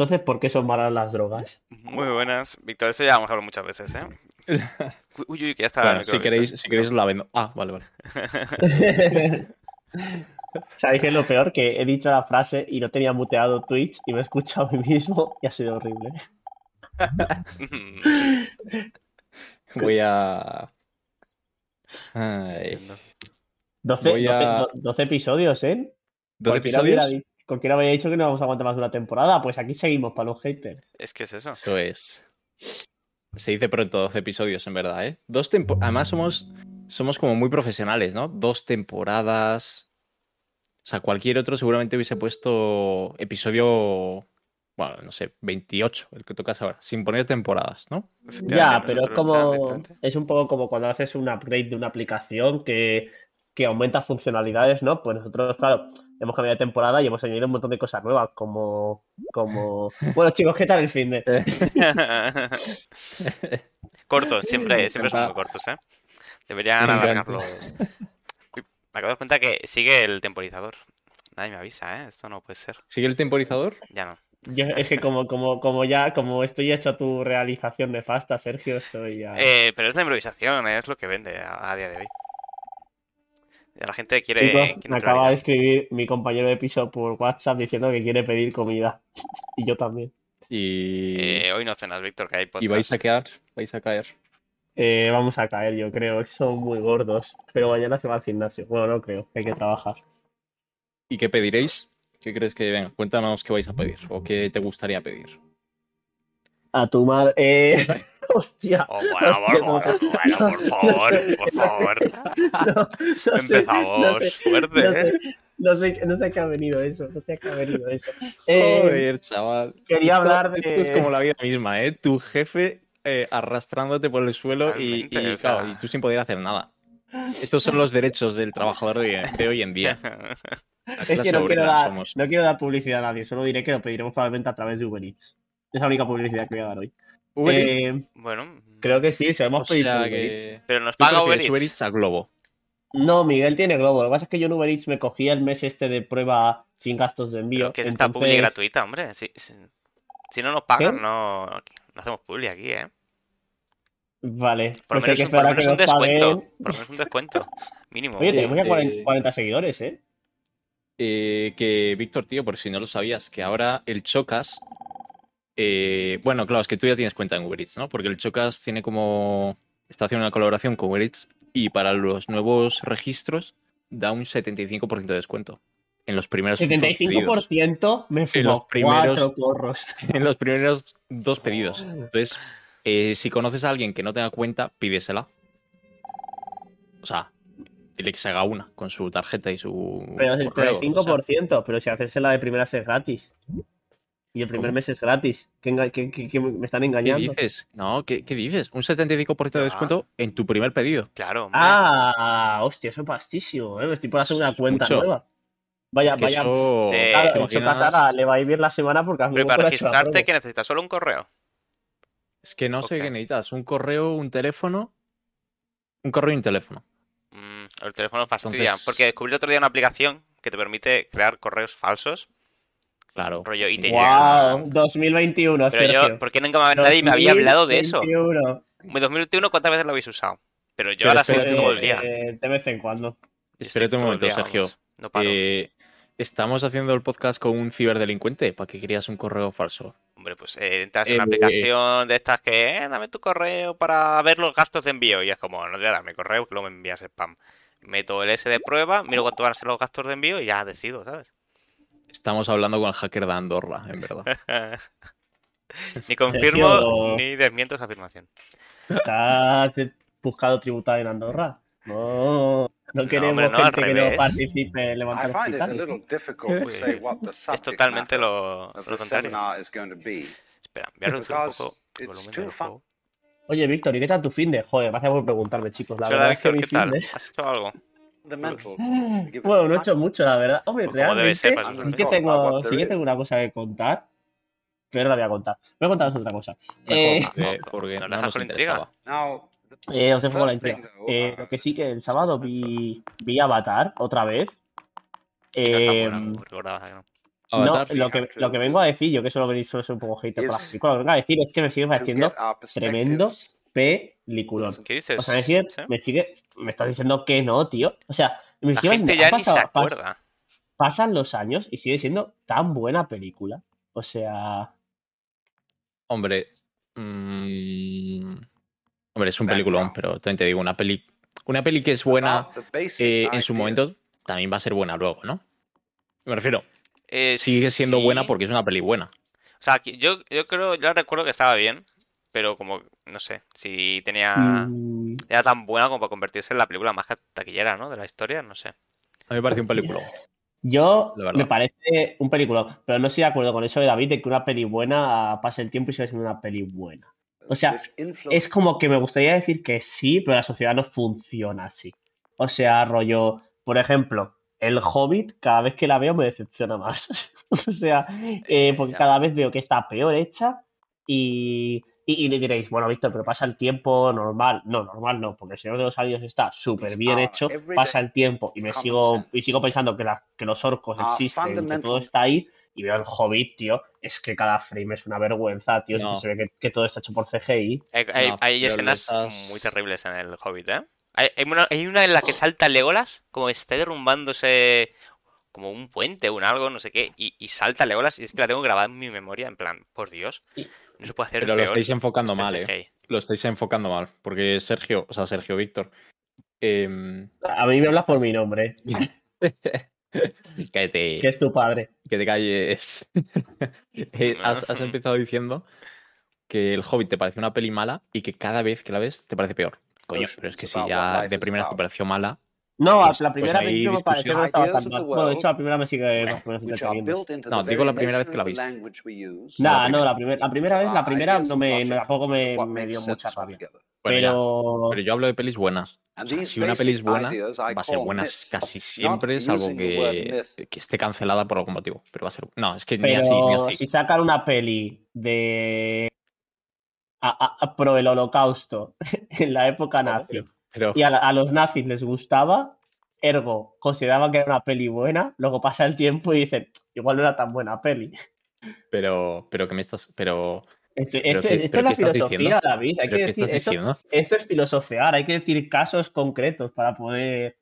Entonces, ¿por qué son malas las drogas? Muy buenas. Víctor, eso ya hemos hablado muchas veces, ¿eh? Uy, uy, que ya está. Bueno, si queréis, si queréis os la vendo. Ah, vale, vale. ¿Sabéis qué es lo peor? Que he dicho la frase y no tenía muteado Twitch y me he escuchado a mí mismo y ha sido horrible. Voy a. Ay. Entiendo. 12, Voy a- 12 do- 12 episodios, ¿eh? ¿Dos Cualquiera hubiera episodios? Cualquiera había dicho que no vamos a aguantar más de una temporada. Pues aquí seguimos para los haters. Es que es eso. Eso es. Se dice pronto 12 episodios, en verdad, ¿eh? Dos tempo- Además, somos, somos como muy profesionales, ¿no? Dos temporadas. O sea, cualquier otro seguramente hubiese puesto episodio. Bueno, no sé, 28, el que tocas ahora, sin poner temporadas, ¿no? Ya, pero es como. Es un poco como cuando haces un upgrade de una aplicación que, que aumenta funcionalidades, ¿no? Pues nosotros, claro, hemos cambiado de temporada y hemos añadido un montón de cosas nuevas, como. como... Bueno, chicos, ¿qué tal el fin de? cortos, siempre, Me siempre son muy cortos, ¿eh? Deberían alargarlos. Me acabo de dar cuenta que sigue el temporizador. Nadie me avisa, ¿eh? Esto no puede ser. ¿Sigue el temporizador? Ya no. Yo, es que como, como, como ya, como estoy hecho a tu realización nefasta, Sergio, estoy ya. Eh, pero es la improvisación, es lo que vende a, a día de hoy. La gente quiere. Chicos, me acaba de escribir mi compañero de piso por WhatsApp diciendo que quiere pedir comida. Y yo también. Y, Eh, hoy no cenas, Víctor, que hay y podcast. vais a quedar, vais a caer. Eh, vamos a caer, yo creo. Son muy gordos. Pero mañana se va al gimnasio. Bueno, no creo. Hay que trabajar. ¿Y qué pediréis? ¿Qué crees que venga? Cuéntanos qué vais a pedir o qué te gustaría pedir. A tu madre. Eh... Hostia. Oh, bueno, Hostia, bueno, bueno, por favor, No sé. por favor. No, no sé, Empezamos no sé, fuerte, no ¿eh? sé, no sé, no sé a qué ha venido eso. No sé a qué ha venido eso. Eh, Joder, chaval. quería Esto- hablar de- Esto es como la vida misma, ¿eh? Tu jefe eh, arrastrándote por el suelo y, Totalmente, y, o sea. claro, y tú sin poder hacer nada. Estos son los derechos del trabajador de, de hoy en día. La Es que no quiero, dar, somos. no quiero dar publicidad a nadie. Solo diré que lo pediremos probablemente a través de Uber Eats. Es la única publicidad que voy a dar hoy. Uber Eats, Eh, Bueno, creo que sí, se lo o hemos pedido sea Uber Eats. pero nos ¿Tú paga Uber Eats. A Globo? No, Miguel tiene Globo. Lo que pasa es que yo en Uber Eats me cogía el mes este de prueba sin gastos de envío. Pero que es esta publi entonces- gratuita, hombre. Si, si, si no nos pagan, ¿Qué? no, no hacemos publi aquí, ¿eh? Vale, Por lo pues menos, que un, por esperar lo a que menos un descuento. paguen. Por lo menos un descuento. Mínimo. Oye, tenemos ya Eh, 40, eh, 40 seguidores, ¿eh? Eh, que, Víctor, tío, por si no lo sabías, que ahora el Chocas. Eh, bueno, claro, es que tú ya tienes cuenta en Uber Eats, ¿no? Porque el Chocas tiene como. Está haciendo una colaboración con Uber Eats y para los nuevos registros da un 75% de descuento. En los primeros dos pedidos. 75% me En los primeros- cuatro porros. En los primeros dos pedidos. Entonces, eh, si conoces a alguien que no tenga cuenta, pídesela. O sea, dile que se haga una con su tarjeta y su. Pero es el correo, o sea. 35%, pero si hacérsela de primeras es gratis. Y el primer ¿Cómo? mes es gratis. ¿Qué, qué- qué- qué me están ¿Qué engañando? dices? No, ¿qué, qué dices? Un 75% de Ah. descuento en tu primer pedido. Claro, hombre. Ah, hostia, eso es pastísimo, ¿eh? Me estoy por hacer una cuenta mucho. nueva. Vaya, Es que vaya. eso- Eh, Claro, ahora le va a ir bien la semana porque mí Pero para registrarte. ¿qué necesitas? ¿Solo un correo? Es que no sé qué necesitas. Un correo, un teléfono. Un correo y un teléfono. Mm, el teléfono fastidia. Entonces- Porque descubrí el otro día una aplicación que te permite crear correos falsos. Claro. Rollo, y te Wow, 2021, Pero Sergio. yo, ¿por qué nunca me- nadie me había hablado de eso? 2021. En 2021, ¿cuántas veces lo habéis usado? Pero yo Pero ahora espérate soy todo el día. Eh, de vez en cuando. Espérate un momento, día, Sergio. vamos. No paro. Eh, estamos haciendo el podcast con un ciberdelincuente para que querías un correo falso. Hombre, pues eh, entras en una Eh, aplicación de estas que, eh, dame tu correo para ver los gastos de envío. Y es como, no te voy a dar mi correo, que luego me envías spam. Meto el S de prueba, miro cuánto van a ser los gastos de envío y ya decido, ¿sabes? Estamos hablando con el hacker de Andorra, en verdad. ni confirmo Sergio. ni desmiento esa afirmación. ¿Estás buscado tributar en Andorra? No, no queremos hombre, no, gente que no participe levantar find it a hospitales. little difficult to Uy, say what the Es totalmente lo, lo contrario. seminar is going to be. Espera, voy a reducir un poco el it's volumen too del fun. juego. Oye, Víctor, ¿y qué tal tu fin de? Joder, gracias por preguntarme, chicos. La verdad verdad, es que Víctor, mi ¿qué tal? fin de... ¿Has hecho algo? Fundamental. Bueno, no he hecho mucho, la verdad. Hombre, Pues realmente ser, para sí que tengo, sí que tengo una cosa que contar, pero no la voy a contar. Voy a contaros otra cosa. Eh, porque, no, porque no no, nos interesaba. Now, Eh, os dejo con la intriga. Eh, lo que sí que el sábado vi, vi Avatar otra vez. No Eh, no. No, lo que, lo que vengo a decir, yo que solo venís suelo ser un poco hater por la película, lo que vengo a decir es que me sigue pareciendo tremendo. Peliculón. ¿Qué dices? O sea, me sigue, ¿Sí? me sigue, me estás diciendo que no, tío. O sea, me La sigue gente ya ni se pas- acuerda. pasan los años y sigue siendo tan buena película. O sea, Hombre. mm, hombre, es un peliculón, pero también te digo, una peli. Una peli que es buena eh, en su momento también va a ser buena luego, ¿no? Me refiero, Eh, sigue siendo sí. buena porque es una peli buena. O sea, yo, yo creo, yo recuerdo que estaba bien, pero como, no sé, si tenía... mm, Era tan buena como para convertirse en la película más taquillera, ¿no? De la historia, no sé. A mí me parece un peliculón. yo me parece un película, pero no estoy de acuerdo con eso de David de que una peli buena pase el tiempo y siga siendo una peli buena. O sea, es como que me gustaría decir que sí, pero la sociedad no funciona así. O sea, rollo, por ejemplo, el Hobbit, cada vez que la veo me decepciona más. o sea, eh, porque ya. cada vez veo que está peor hecha y, y, y le diréis, bueno, Víctor, pero pasa el tiempo normal. No, normal no, porque el Señor de los Anillos está súper bien Ah, hecho, pasa el tiempo y me sigo, y sigo pensando que, la- que los orcos Ah, existen, que todo está ahí. Y veo el Hobbit, tío, es que cada frame es una vergüenza, tío. es que se ve que, que todo está hecho por CGI. Hay, hay- No, hay pero escenas muy terribles en el Hobbit, ¿eh? Hay, hay una, hay una en la que salta Legolas, como está derrumbándose como un puente o un algo, no sé qué, y, y salta Legolas, y es que la tengo grabada en mi memoria, en plan, por Dios, no se puede hacer Pero lo estáis enfocando este mal, ¿eh? Lo estáis enfocando mal. Porque Sergio, o sea, Sergio Víctor. em, A mí me hablas por mi nombre, que te, que es tu padre. que te calles. Eh, has, has empezado diciendo que el Hobbit te parece una peli mala y que cada vez que la ves te parece peor. Coño, Pues, pero es que si ya de primeras te pareció mala, No, Pues- la pues primera no vez que me pareció que no estaba Ideas tan mal. Bueno, de hecho, la primera me sigue más o menos No, digo la primera vez que la viste. Nah, no, la, primer- la primera vez, la Ah, primera no me, tampoco me, me dio mucha rabia. Pero, pero yo hablo de pelis buenas. O sea, si una peli es buena, va a ser buena casi siempre, salvo que, que esté cancelada por algún motivo. Pero va a ser. No, es que ni así, ni pero así. si sacan una peli de. A, a- pro el holocausto en la época ¿Cómo? nazi Pero, y a, a los nazis les gustaba, ergo consideraban que era una peli buena, luego pasa el tiempo y dicen, igual no era tan buena peli. pero, pero que me estás. Pero, Este- ¿Pero este- esto pero es la filosofía, diciendo? David. Hay que ¿qué decir, esto, esto es filosofear, hay que decir casos concretos para poder.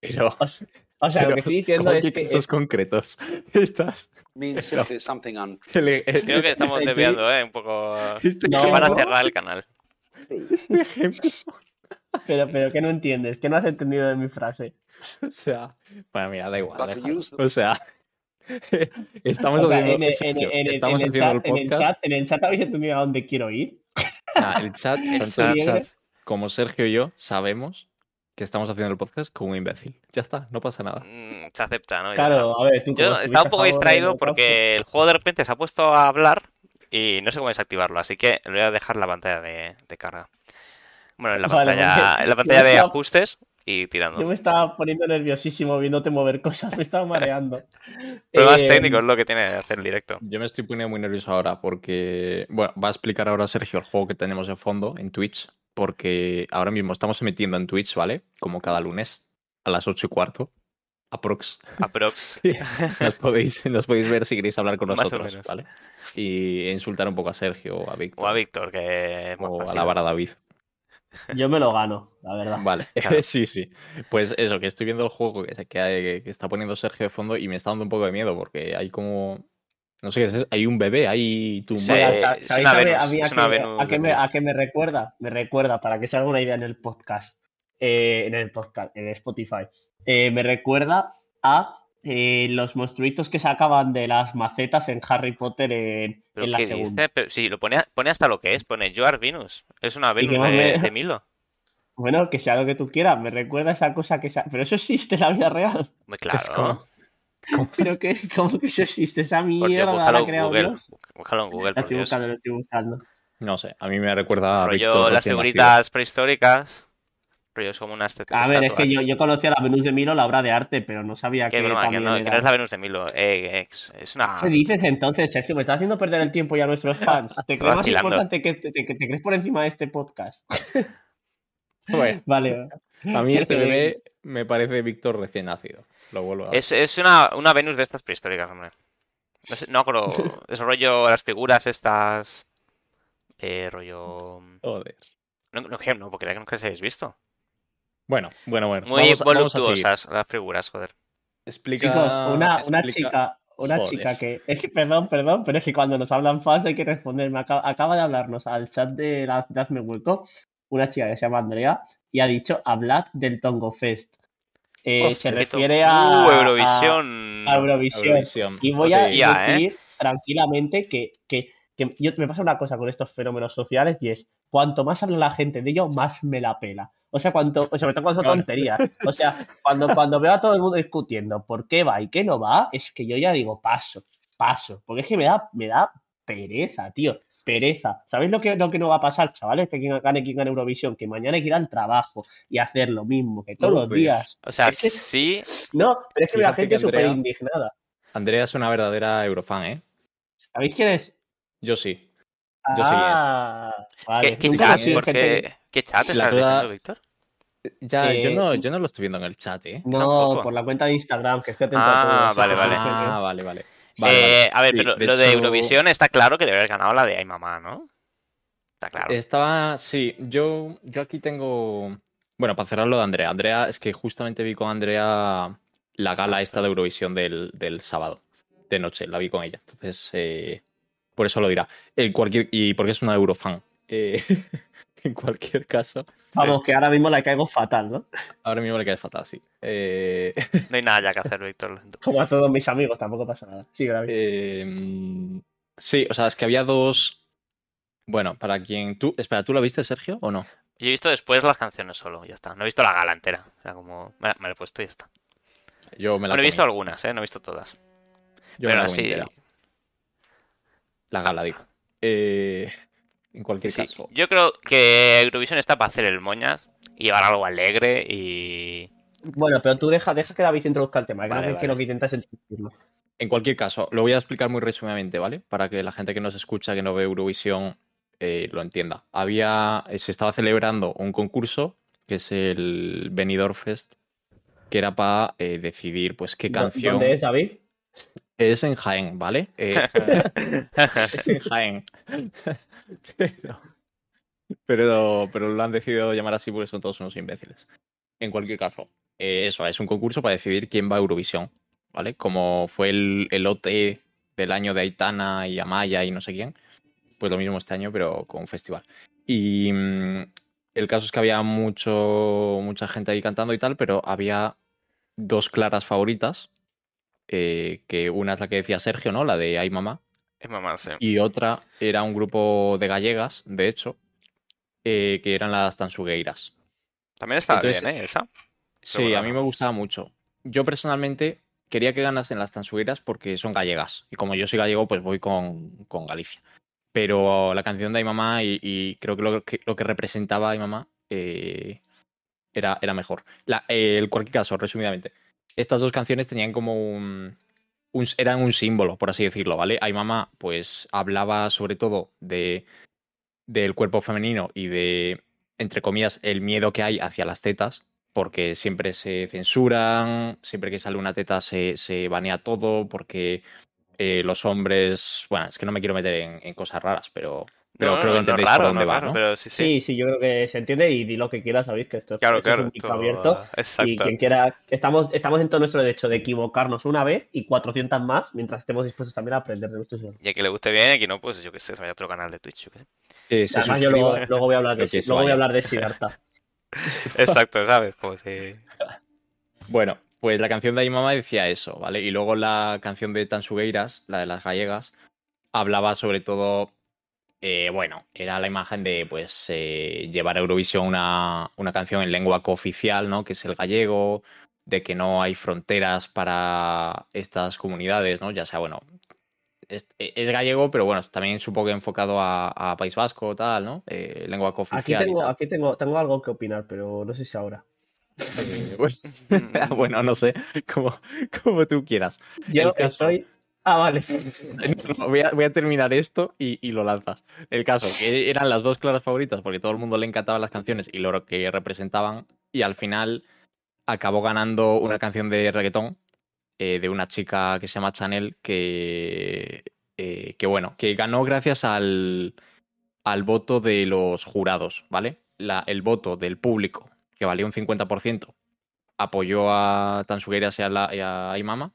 Pero, O sea, o sea, lo que estoy diciendo ¿cómo es que casos concretos. Estás. something un- Creo que estamos desviando, ¿eh? Un poco... Este No. Van a cerrar el canal. este ejemplo. Pero, pero que no entiendes, que no has entendido de mi frase. O sea, bueno, mira, da igual. O sea, estamos O sea, haciendo, en, el- en Sergio, el- en el- estamos en el haciendo chat, el en el podcast. chat, en el chat habéis entendido a dónde quiero ir. Ah, el chat, tanto el chat como Sergio y yo sabemos que estamos haciendo el podcast con un imbécil. Ya está, no pasa nada. Mm, Se acepta, ¿no? Ya Claro, a ver, tú. Yo como estaba un poco distraído porque el juego de repente se ha puesto a hablar y no sé cómo desactivarlo, así que le voy a dejar la pantalla de, de carga. Bueno, en la Vale, pantalla, en la pantalla yo de estaba- ajustes y Yo tirando. me estaba poniendo nerviosísimo viéndote mover cosas, me estaba mareando. Problemas Eh, técnicos es lo que tiene hacer el directo. Yo me estoy poniendo muy nervioso ahora porque, bueno, va a explicar ahora Sergio el juego que tenemos de fondo en Twitch, porque ahora mismo estamos emitiendo en Twitch, ¿vale? Como cada lunes a las 8 y cuarto, aprox. Aprox. Nos podéis, nos podéis ver si queréis hablar con Más nosotros. ¿vale? Y insultar un poco a Sergio o a Víctor. O a Víctor, que es más o fácil. alabar a David. Yo me lo gano, la verdad. Vale, Claro. sí, sí. Pues eso, que estoy viendo el juego que, que, hay- que está poniendo Sergio de fondo y me está dando un poco de miedo porque hay como. No sé qué es, eso, hay un bebé ahí tumbado. Sí. Oiga, sa- es ¿sabéis una a Venus, a mí qué- Venus a qué me- a qué me recuerda? Me recuerda, para que se haga una idea en el podcast, eh, en el podcast, en Spotify, eh, me recuerda a eh, los monstruitos que sacaban de las macetas en Harry Potter en, ¿Pero en la qué segunda. dice? Pero sí, lo pone, pone hasta lo que es, pone Joar Venus. Es una Venus de, me- de Milo. Bueno, que sea lo que tú quieras, me recuerda a esa cosa que... sa- Pero eso existe en la vida real. Muy claro. Es como- Pero que, ¿cómo que eso existe? Esa Dios, mierda la ha creado Google. Dios. Búscalo en Google, La estoy buscando, lo estoy buscando. No sé, a mí me recuerda a Rollo Víctor las nacido. figuritas prehistóricas. Rollo es como unas A ver, es que yo, yo conocía la Venus de Milo, la obra de arte, pero no sabía Qué que broma, que también no, que era- no es la Venus de Milo. Eh, es, es una. ¿Qué dices entonces, Sergio? Me estás haciendo perder el tiempo ya a nuestros fans. ¿Te crees más importante que te, te- te crees por encima de este podcast? Bueno, Vale. a mí este Eh, bebé me parece Víctor recién nacido. Lo vuelvo a Es, es una, una Venus de estas prehistóricas, hombre. No sé, no. Es rollo las figuras estas. Eh, rollo. Joder. No, no, que no, porque nunca se habéis visto. Bueno, bueno, bueno. Muy vamos, vamos a seguir. voluptuosas las figuras, joder. Explica, Chicos, una, una chica, una Joder. chica que, es que, perdón, perdón, pero es que cuando nos hablan fans hay que responder. Me acaba, acaba de hablarnos al chat de, la, de Hazme Hueco una chica que se llama Andrea y ha dicho hablad del Tongo Fest. Eh, Oh, se refiere a, Uh, Eurovisión. a Eurovisión. Eurovisión. Y voy a Sí. ¿eh? decir tranquilamente que, que, que yo, me pasa una cosa con estos fenómenos sociales y es cuanto más habla la gente de ello, más me la pela. O sea, cuanto, o sobre todo cuando son Claro. tonterías. O sea, cuando, cuando veo a todo el mundo discutiendo por qué va y qué no va, es que yo ya digo paso, paso. Porque es que me da, me da pereza, tío. Pereza. ¿Sabéis lo que, lo que no va a pasar, chavales? Que quien gane, quien gane Eurovisión, que mañana hay que ir al trabajo y hacer lo mismo que todos los días. O sea, Es que- sí. No, pero es que la gente es súper indignada. Andrea es una verdadera eurofan, ¿eh? ¿Sabéis quién es? Yo sí. Yo. Ah, vale. ¿Qué, chat? lo sé, ¿Por gente- qué, ¿Qué chat La estás duda- diciendo, Víctor? Ya, yo, Eh, no, yo no lo estoy viendo en el chat, ¿eh? No, Tampoco. por la cuenta de Instagram, que estoy atento Ah, a todo. vale, vale. Ah, vale, vale. Vale, Eh, vale. a ver, Sí, pero de lo de Eurovisión está claro que debe haber ganado la de Ay Mamá, ¿no? Está claro. Estaba, sí, yo, yo aquí tengo, bueno, para cerrar lo de Andrea. Andrea, es que justamente vi con Andrea la gala esta de Eurovisión del, del sábado, de noche, la vi con ella. Entonces, eh, por eso lo dirá. En cualquier, y porque es una eurofan. Eh, en cualquier caso, Vamos, que ahora mismo la caigo fatal, ¿no? ahora mismo le cae fatal, sí. Eh, No hay nada ya que hacer, Víctor. Como a todos mis amigos, tampoco pasa nada. Sí, eh, sí, o sea, es que había dos... Bueno, para quien tú... Espera, ¿tú la viste, Sergio, o no? Yo he visto después las canciones solo, ya está. No he visto la gala entera. O sea, como. Me, me la he puesto y ya está. Yo me la Bueno, he visto algunas, ¿eh? No he visto todas. Yo me Pero la comí sí. entera. La gala, digo. Eh, en cualquier sí. caso. Yo creo que Eurovisión está para hacer el moñas y llevar algo alegre y. Bueno, pero tú deja, deja que David introduzca el tema, que Vale, no qué es vale. lo que intentas introducirlo. En cualquier caso, lo voy a explicar muy resumidamente, ¿vale? Para que la gente que nos escucha, que no ve Eurovisión, eh, lo entienda. Había, eh, se estaba celebrando un concurso, que es el Benidorm Fest, que era para decidir, pues, qué ¿Dó- canción... ¿Dónde es David? Es en Jaén, ¿vale? Eh, es en Jaén. pero, pero, pero lo han decidido llamar así porque son todos unos imbéciles. En cualquier caso, eh, eso, es un concurso para decidir quién va a Eurovisión, ¿vale? Como fue el, el OT del año de Aitana y Amaya y no sé quién, pues lo mismo este año, pero con un festival. Y mm, el caso es que había mucho, mucha gente ahí cantando y tal, pero había dos claras favoritas, eh, que una es la que decía Sergio, ¿no? La de Ay Mamá, Es mamá, sí. y otra era un grupo de gallegas, de hecho, eh, que eran las Tansugueiras. También estaba Entonces- bien, ¿eh? Esa. Sí, bueno, a mí me gustaba mucho. Yo personalmente quería que ganasen las Tansugueiras porque son gallegas. Y como yo soy gallego, pues voy con, con Galicia. Pero la canción de Ay Mamá y, y creo que lo, que lo que representaba Ay Mamá eh, era, era mejor. La, eh, en cualquier caso, resumidamente, estas dos canciones tenían como un, un- eran un símbolo, por así decirlo, ¿vale? Ay Mamá, pues hablaba sobre todo de del cuerpo femenino y de, entre comillas, el miedo que hay hacia las tetas, porque siempre se censuran, siempre que sale una teta se, se banea todo, porque eh, los hombres, bueno, es que no me quiero meter en, en cosas raras, pero, pero No, creo que no, entendéis raro, por dónde no va, ¿no? Pero sí, sí. Sí, sí, yo creo que se entiende y di lo que quieras, David, que esto, Claro, esto es un micro todo- abierto. Y Exacto. quien quiera, estamos, estamos en todo nuestro derecho de equivocarnos una vez y 400 más, mientras estemos dispuestos también a aprender de nuestros errores. Y a que le guste bien, y a que no, pues yo qué sé, se vaya a otro canal de Twitch. Que se Además, yo luego, luego voy a hablar de, que luego voy a hablar de Siddhartha. Exacto, ¿sabes? Como si. Bueno, pues la canción de Ay Mamá decía eso, ¿vale? Y luego la canción de Tansugueiras, la de las gallegas, hablaba sobre todo, eh, bueno, era la imagen de, pues, eh, llevar a Eurovisión una, una canción en lengua cooficial, ¿no? Que es el gallego, de que no hay fronteras para estas comunidades, ¿no? Ya sea, bueno, es, es gallego, pero bueno, también supongo que enfocado a, a País Vasco, tal, ¿no? Eh, lengua Aquí cooficial. y tengo, tal. aquí tengo, tengo algo que opinar, pero no sé si ahora. Bueno, no sé, como, como tú quieras. Yo caso- estoy. Ah, vale. Voy, a, terminar esto y, lo lanzas. El caso, que eran las dos claras favoritas porque todo el mundo le encantaban las canciones y lo que representaban. Y al final acabó ganando una canción de reggaetón eh, de una chica que se llama Chanel que, eh, que bueno, que ganó gracias al, al voto de los jurados, ¿vale? El voto del público, que valía un 50%, apoyó a Tansugueras y a, la, y a Imama.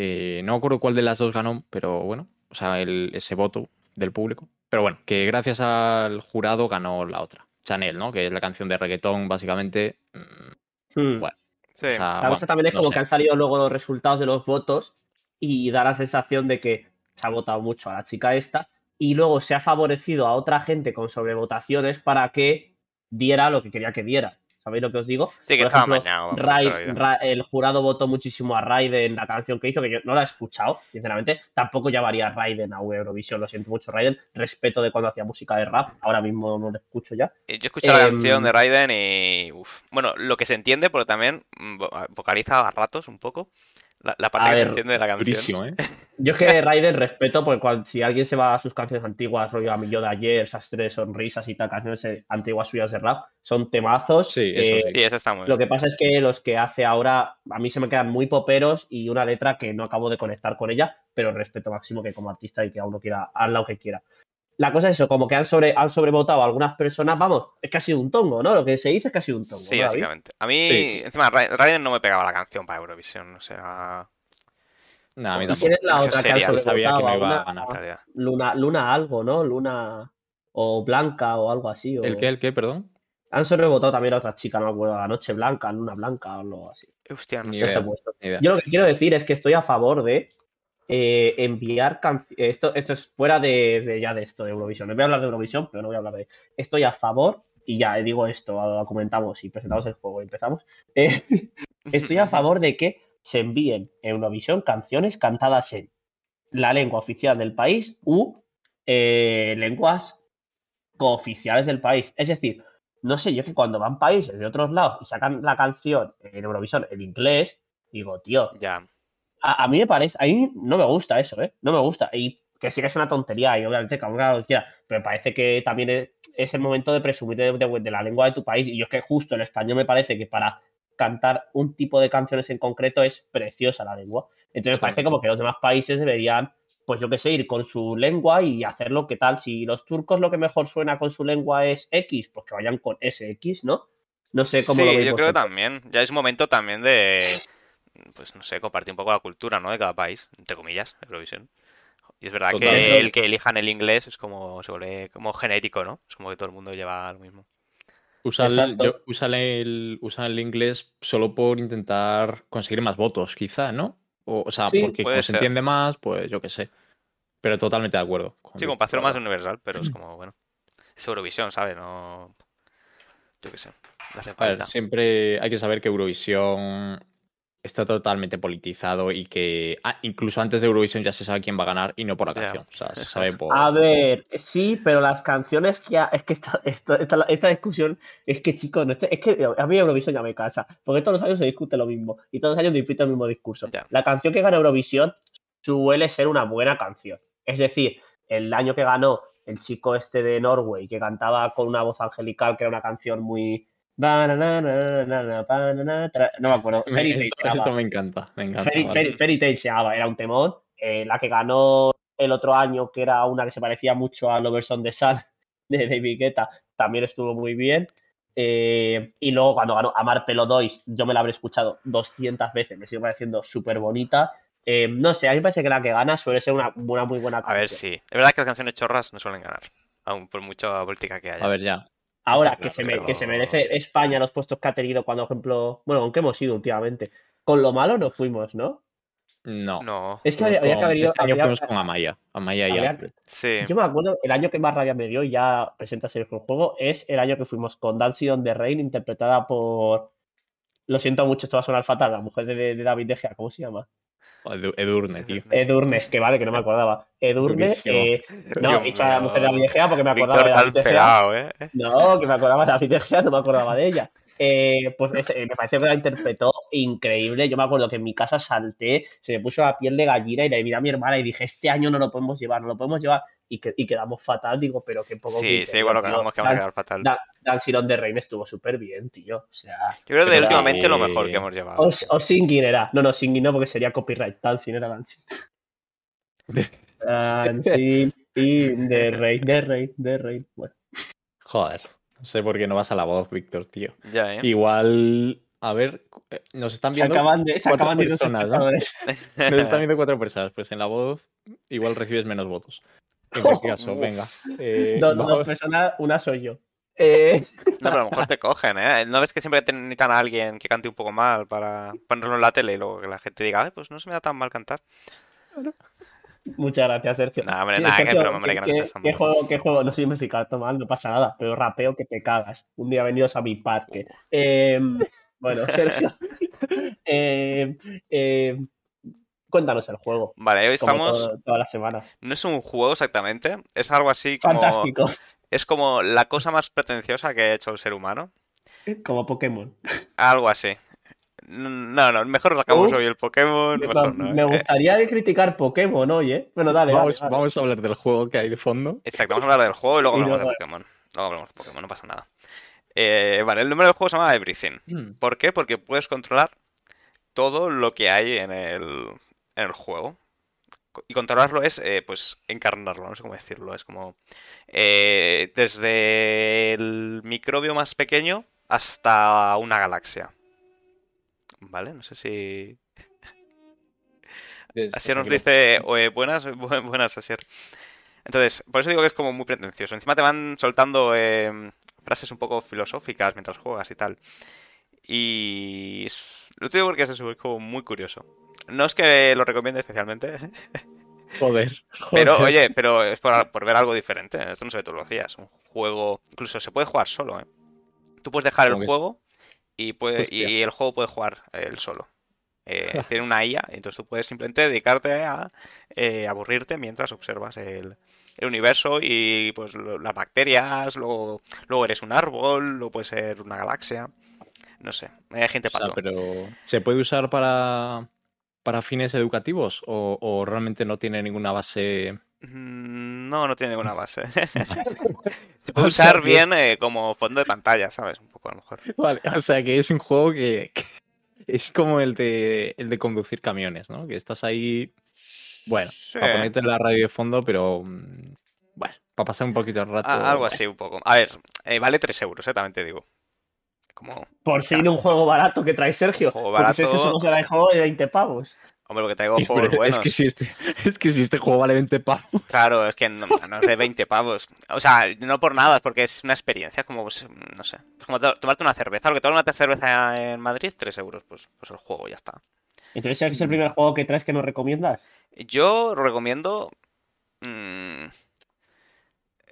Eh, no me acuerdo cuál de las dos ganó, pero bueno, o sea, el- ese voto del público. Pero bueno, que gracias al jurado ganó la otra, Chanel, ¿no? Que es la canción de reggaetón, básicamente. mm, Hmm. Bueno, Sí. o sea, La bueno, cosa también es no como sé. que han salido luego los resultados de los votos y da la sensación de que se ha votado mucho a la chica esta y luego se ha favorecido a otra gente con sobrevotaciones para que diera lo que quería que diera. ¿Sabéis lo que os digo? Sí, que ejemplo, la. Ra- el jurado votó muchísimo a Raiden, la canción que hizo, que yo no la he escuchado, sinceramente. Tampoco llamaría a Raiden a Eurovisión, lo siento mucho, Raiden. Respeto de cuando hacía música de rap, ahora mismo no lo escucho ya. Eh, Yo escuché la Em, canción de Raiden y. uf. Bueno, lo que se entiende, pero también mm, vo- vocaliza a ratos un poco. La, la parte A que se entiende de la canción. Durísimo, ¿eh? Yo es que Raiden respeto, porque cuando- si alguien se va a sus canciones antiguas, rollo a mi yo de ayer, esas tres sonrisas y tal, canciones eh, antiguas suyas de rap, son temazos. Sí, eso eh, sí. Sí, eso está muy Lo bien. que pasa es que los que hace ahora, a mí se me quedan muy poperos y una letra que no acabo de conectar con ella, pero respeto máximo que como artista y que a uno quiera, haz lo que quiera. La cosa es eso, como que han, sobre, han sobrevotado a algunas personas, vamos, es que ha sido un tongo, ¿no? Lo que se dice es que ha sido un tongo. Sí, ¿no, básicamente. A mí, Sí. encima, Raiden no me pegaba la canción para Eurovisión. O sea, Nah, a mí ¿Y tampoco. quién es la Eso otra que sabía que no iba a ganar. Luna, Luna algo, ¿no? Luna o Blanca o algo así. O... ¿El qué? ¿El qué? Perdón. Han sobrevotado también a otra chica, no me acuerdo, la Noche Blanca, Luna Blanca o algo así. Hostia, no sé. Yo lo que quiero decir es que estoy a favor de eh, enviar canciones. Esto, esto es fuera de, de ya de esto de Eurovisión. No voy a hablar de Eurovisión, pero no voy a hablar de. Estoy a favor, y ya eh, digo esto, lo comentamos y presentamos el juego y empezamos. Eh, estoy a favor de que se envíen en Eurovisión canciones cantadas en la lengua oficial del país u eh, lenguas cooficiales del país. Es decir, no sé, yo que cuando van países de otros lados y sacan la canción en Eurovisión en inglés, digo, tío, Ya. A, a mí me parece, a mí no me gusta eso, ¿eh? No me gusta. Y que sí que es una tontería y obviamente cada lo quiera, pero me parece que también es, es el momento de presumir de, de- de la lengua de tu país. Y yo es que justo el español me parece que para cantar un tipo de canciones en concreto es preciosa la lengua. Entonces me parece como que los demás países deberían, pues yo qué sé, ir con su lengua y hacerlo que tal. Si los turcos lo que mejor suena con su lengua es X, pues que vayan con SX, ¿no? No sé cómo sí, lo veis yo creo que también. Ya es momento también de, pues no sé, compartir un poco la cultura, ¿no? De cada país, entre comillas, Eurovisión. Y es verdad Total. que el que elijan el inglés es como, se vuelve como genérico, ¿no? Es como que todo el mundo lleva lo mismo. Usa el, yo- usa el, usa el inglés solo por intentar conseguir más votos, quizá, ¿no? O, o sea, Sí, porque como se entiende más, pues yo qué sé. Pero totalmente de acuerdo. con Sí, como para hacerlo más universal, pero es como, bueno. Es Eurovisión, ¿sabes? No. Yo qué sé. Hace A ver, falta. siempre hay que saber que Eurovisión está totalmente politizado y que ah, incluso antes de Eurovisión ya se sabe quién va a ganar y no por la Ya. canción. O sea, se sabe por... A ver, sí, pero las canciones que ha- es que esta, esta, esta, esta discusión es que chicos, no, este- es que a mí Eurovisión ya me casa, porque todos los años se discute lo mismo y todos los años discute el mismo discurso. Ya. La canción que gana Eurovisión suele ser una buena canción. Es decir, el año que ganó el chico este de Norway que cantaba con una voz angelical que era una canción muy no me acuerdo, Fairy Tail esto, esto me encanta, me encanta. Fairy, vale. Tail se era un temón. Eh, la que ganó el otro año, que era una que se parecía mucho a Lovers on the Sun de David Guetta, también estuvo muy bien. Y luego cuando ganó Amar Pelo Dois, yo me la habré escuchado 200 veces, me sigue pareciendo súper bonita. No sé, a mí me parece que la que gana suele ser una, muy buena A canción. ver, sí. Es verdad que las canciones chorras no suelen ganar. Aún por mucha política que haya. A ver, ya. Ahora, que, se me- que se merece España los puestos que ha tenido cuando, por ejemplo, bueno, aunque hemos ido últimamente. Con lo malo nos fuimos, ¿no? No. No. Es que habría que con- haber ido. este año fuimos con Amaya. Amaya y Alfred. Sí. Yo me acuerdo, el año que más rabia me dio, y ya presenta ser el juego, es el año que fuimos con Dancing on the Rain, interpretada por. Lo siento mucho, esto va a sonar fatal, la mujer de, de David De Gea, ¿cómo se llama? Edu- Edurne, tío. Edurne, que vale, que no me acordaba. Edurne, eh, no, he dicho a la mujer de David De Gea porque me acordaba Víctor de cancelado, ¿eh? No, que me acordaba de David De Gea, no me acordaba de ella. Eh, pues ese- me parece que la interpretó increíble. Yo me acuerdo que en mi casa salté, se me puso la piel de gallina y le miré a mi hermana y dije, este año no lo podemos llevar, no lo podemos llevar. Y, que, y quedamos fatal, digo, pero qué poco. Sí, sí, igual lo que hagamos que vamos a Dan- quedar fatal. Dan- Dancing on the Rain estuvo súper bien, tío. O sea, Yo creo que últimamente lo mejor que hemos llevado. o, o Singing era. No, no, Singing no, porque sería copyright. Dancing era Dancing. Dancing in the Rain, the Rain, the Rain. Bueno, Joder, no sé por qué no vas a la voz, Víctor, tío. Ya, ¿eh? Igual, a ver, nos están se viendo, acaban de, se cuatro acaban de personas, ¿no? nos están viendo cuatro personas, pues en la voz igual recibes menos votos. En cualquier caso, venga. eh, Dos, dos personas, una soy yo. Eh, No, pero a lo mejor te cogen, ¿eh? ¿No ves que siempre te necesitan a alguien que cante un poco mal para ponerlo en la tele y luego que la gente diga, ay, pues no se me da tan mal cantar? muchas gracias, Sergio. Nah, hombre, nada, que broma, hombre, que no ¿qué, juego, qué juego? No sé si me canto mal, no pasa nada, pero rapeo que te cagas. Un día venidos a mi parque. Eh, bueno, Sergio, eh, eh, cuéntanos el juego. Vale, hoy estamos... todo- toda la semana. No es un juego exactamente, es algo así como... Fantástico. Es como la cosa más pretenciosa que ha hecho el ser humano. Como Pokémon. Algo así. No, no, mejor sacamos Uf. hoy el Pokémon. Mejor no, me ¿eh? gustaría criticar Pokémon hoy, ¿eh? Bueno, dale, dale, vamos, dale. vamos a hablar del juego que hay de fondo. Exacto, vamos a hablar del juego y luego Y hablamos de Pokémon. Luego hablamos de Pokémon, no pasa nada. Eh, vale, el nombre del juego se llama Everything. ¿Por qué? Porque puedes controlar todo lo que hay en el, en el juego. Y controlarlo es, eh, pues, encarnarlo, no sé cómo decirlo. Es como, eh, desde el microbio más pequeño hasta una galaxia. ¿Vale? No sé si... Asier nos dice, "Oe, buenas, bu- buenas, Asier. Entonces, por eso digo que es como muy pretencioso. Encima te van soltando eh, frases un poco filosóficas mientras juegas y tal. Y lo digo porque es eso, es como muy curioso. No es que lo recomiende especialmente, Joder. pero oye, pero es por, por ver algo diferente. Esto no se ve todos los días. Un juego, incluso se puede jugar solo, ¿eh? Tú puedes dejar el juego y, puede, y el juego puede jugar él solo. Eh, tiene una IA, entonces tú puedes simplemente dedicarte a eh, aburrirte mientras observas el, el universo y pues lo- las bacterias, luego, luego eres un árbol, luego puedes ser una galaxia. No sé, hay gente O sea, pato. pero ¿se puede usar para, para fines educativos o, o realmente no tiene ninguna base? Mm, No, no tiene ninguna base. Se puede O sea usar que- bien eh, como fondo de pantalla, ¿sabes? Un poco a lo mejor. Vale, o sea que es un juego que, que es como el de, el de conducir camiones, ¿no? Que estás ahí, bueno, Sí. para ponerte la radio de fondo, pero mm, bueno, para pasar un poquito el rato. A- algo así, un poco. A ver, eh, vale 3 euros, eh, también te digo. Como, Por fin un juego barato que trae Sergio. Juego Porque Sergio barato. solo se la dejó de 20 pavos. hombre, lo que traigo juegos pero buenos. es que si este, es que si este juego vale 20 pavos. Claro, es que no, no es de 20 pavos. O sea, no por nada, es porque es una experiencia, como, pues, no sé. Es como to- tomarte una cerveza. Lo que tomar una cerveza en Madrid, 3 euros. Pues, pues el juego, ya está. Entonces, ¿es el primer juego que traes que nos recomiendas? Yo recomiendo. mm,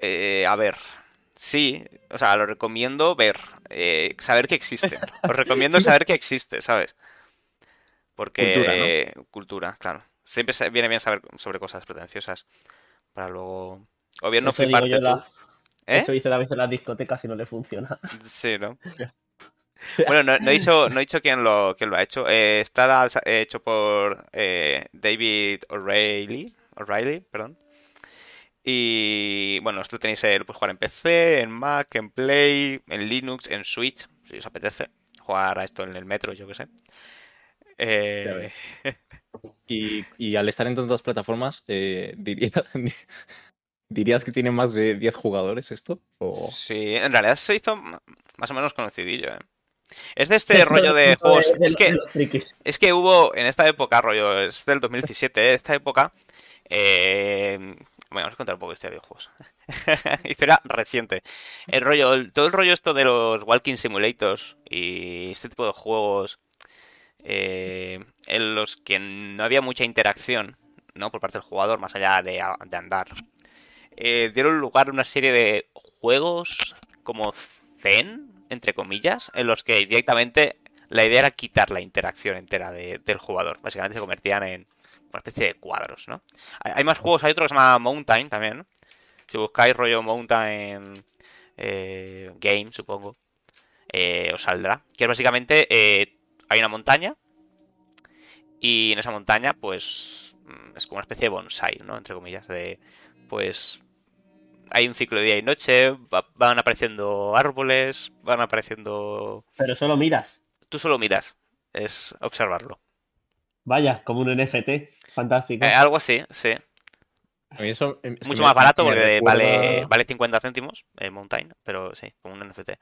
eh, a ver. Sí, o sea, lo recomiendo ver. eh, saber que existe. Os recomiendo saber que existe, ¿sabes? Porque. Cultura, claro. Siempre viene bien saber sobre cosas pretenciosas. Para luego. O bien no Eso fliparte yo tú. la- ¿Eh? Eso las discotecas y no le funciona. Sí, ¿no? Bueno, no, no he dicho, no he dicho quién lo, quién lo ha hecho. Eh, está eh, hecho por eh, David O'Reilly. O'Reilly, perdón. Y bueno, esto tenéis el pues, jugar en PC, en Mac, en Play, en Linux, en Switch, si os apetece. Jugar a esto en el metro, yo qué sé. Eh, Y, y al estar en tantas plataformas, eh, diría- ¿dirías que tiene más de 10 jugadores esto? O... sí, en realidad se hizo más o menos conocidillo, ¿eh? Es de este rollo de juegos. de- Es que. Es que hubo en esta época, rollo, es del 2017, ¿eh? esta época. Eh... Bueno, vamos a contar un poco de historia de videojuegos. historia reciente. El rollo, todo el rollo esto de los Walking Simulators y este tipo de juegos eh, en los que no había mucha interacción, ¿no? Por parte del jugador, más allá de, andar. eh, dieron lugar a una serie de juegos como Zen, entre comillas, en los que directamente la idea era quitar la interacción entera de- del jugador. Básicamente se convertían en una especie de cuadros, ¿no? Hay, hay más juegos, hay otro que se llama Mountain también, ¿no? Si buscáis rollo Mountain eh, Game, supongo, eh, os saldrá. Que es básicamente, eh, hay una montaña y en esa montaña, pues, mm, es como una especie de bonsai, ¿no? Entre comillas, de, pues, hay un ciclo de día y noche, va- van apareciendo árboles, van apareciendo... Pero solo miras. Tú solo miras, es observarlo. Vaya, como un NFT. Fantástico. Eh, algo así, sí. A mí eso, em, es Mucho me- más barato me porque recuerda- vale, vale 50 céntimos, eh, Mountain, pero sí, como un NFT.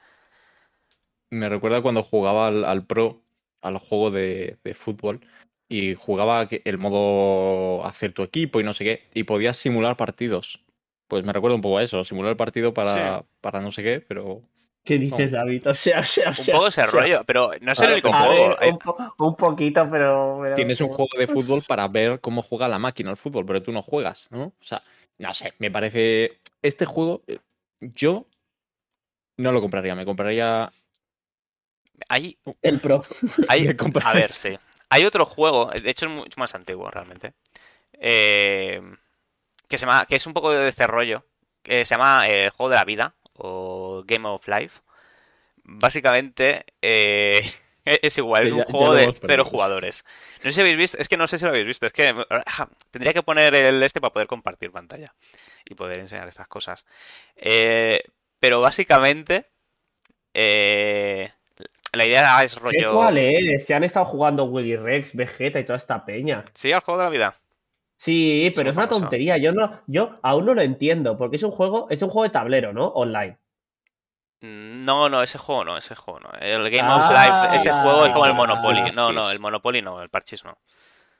Me recuerda cuando jugaba al, al Pro, al juego de, de fútbol, y jugaba el modo hacer tu equipo y no sé qué, y podías simular partidos. Pues me recuerda un poco a eso, simular el partido para, para no sé qué, pero ¿Qué dices, David? O sea, o sea, o Un sea, poco ese o sea, rollo, pero no es el único juego. ver, un, po- un poquito, pero. pero- tienes un juego de fútbol para ver cómo juega la máquina al fútbol, pero tú no juegas, ¿no? O sea, no sé, me parece... Este juego, eh, yo no lo compraría, me compraría... Hay, El pro. hay- a ver, sí. Hay otro juego, de hecho es mucho más antiguo realmente, eh, que, se llama, que es un poco de este rollo, que se llama eh, Juego de la Vida o Game of Life. Básicamente eh, es igual, es un ya juego de cero jugadores. No sé si habéis visto, es que no sé si lo habéis visto, es que ja, tendría que poner el este para poder compartir pantalla y poder enseñar estas cosas. Eh, pero básicamente eh, la idea es ¿Qué rollo... cuál es? Se han estado jugando Willy Rex, Vegeta y toda esta peña. Sí, al juego de la vida. Sí, pero es una tontería. Yo no, yo aún no lo entiendo, porque es un juego, es un juego de tablero, ¿no? Online. No, no, ese juego no, ese juego no. El Game Ah, of Life, ese juego es como el ah, Monopoly. No, no, el Monopoly no, el Parchís no.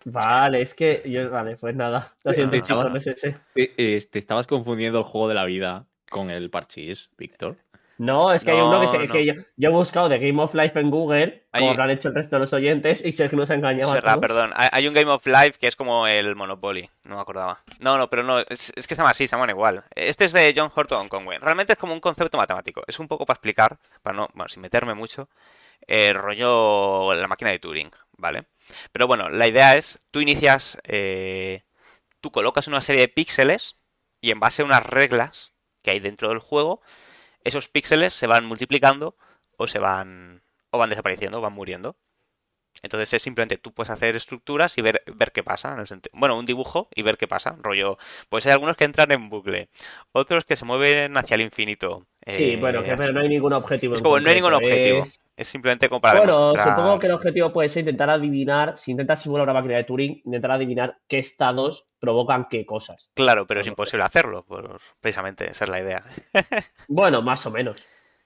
Vale, es que yo, vale, pues nada. Lo siento, Ah. chicos, no es ese. Eh, te estabas confundiendo el juego de la vida con el parchís, Víctor. No, es que hay No, uno que, se- no. que yo, yo he buscado de Game of Life en Google, como Hay- habrán hecho el resto de los oyentes, y sé que nos ha engañado a verdad, todos. perdón. Hay un Game of Life que es como el Monopoly. No me acordaba. No, no, pero no. Es, es que se llama así, se llaman igual. Este es de John Horton Conway. Realmente es como un concepto matemático. Es un poco para explicar, para no, bueno, sin meterme mucho, el rollo la máquina de Turing, ¿vale? Pero bueno, la idea es, tú inicias, eh, tú colocas una serie de píxeles y en base a unas reglas que hay dentro del juego, esos píxeles se van multiplicando o se van o van desapareciendo van muriendo. Entonces es simplemente tú puedes hacer estructuras y ver, ver qué pasa. En el bueno, un dibujo y ver qué pasa. Rollo, pues hay algunos que entran en bucle, otros que se mueven hacia el infinito. Sí, eh, bueno, que pero no hay ningún objetivo. es como no hay ningún objetivo. es- Es simplemente como para Bueno, supongo que el objetivo puede ser intentar adivinar, si intentas simular una máquina de Turing, intentar adivinar qué estados provocan qué cosas. Claro, pero es no imposible hacerlo, por- precisamente, esa es la idea. Bueno, más o menos.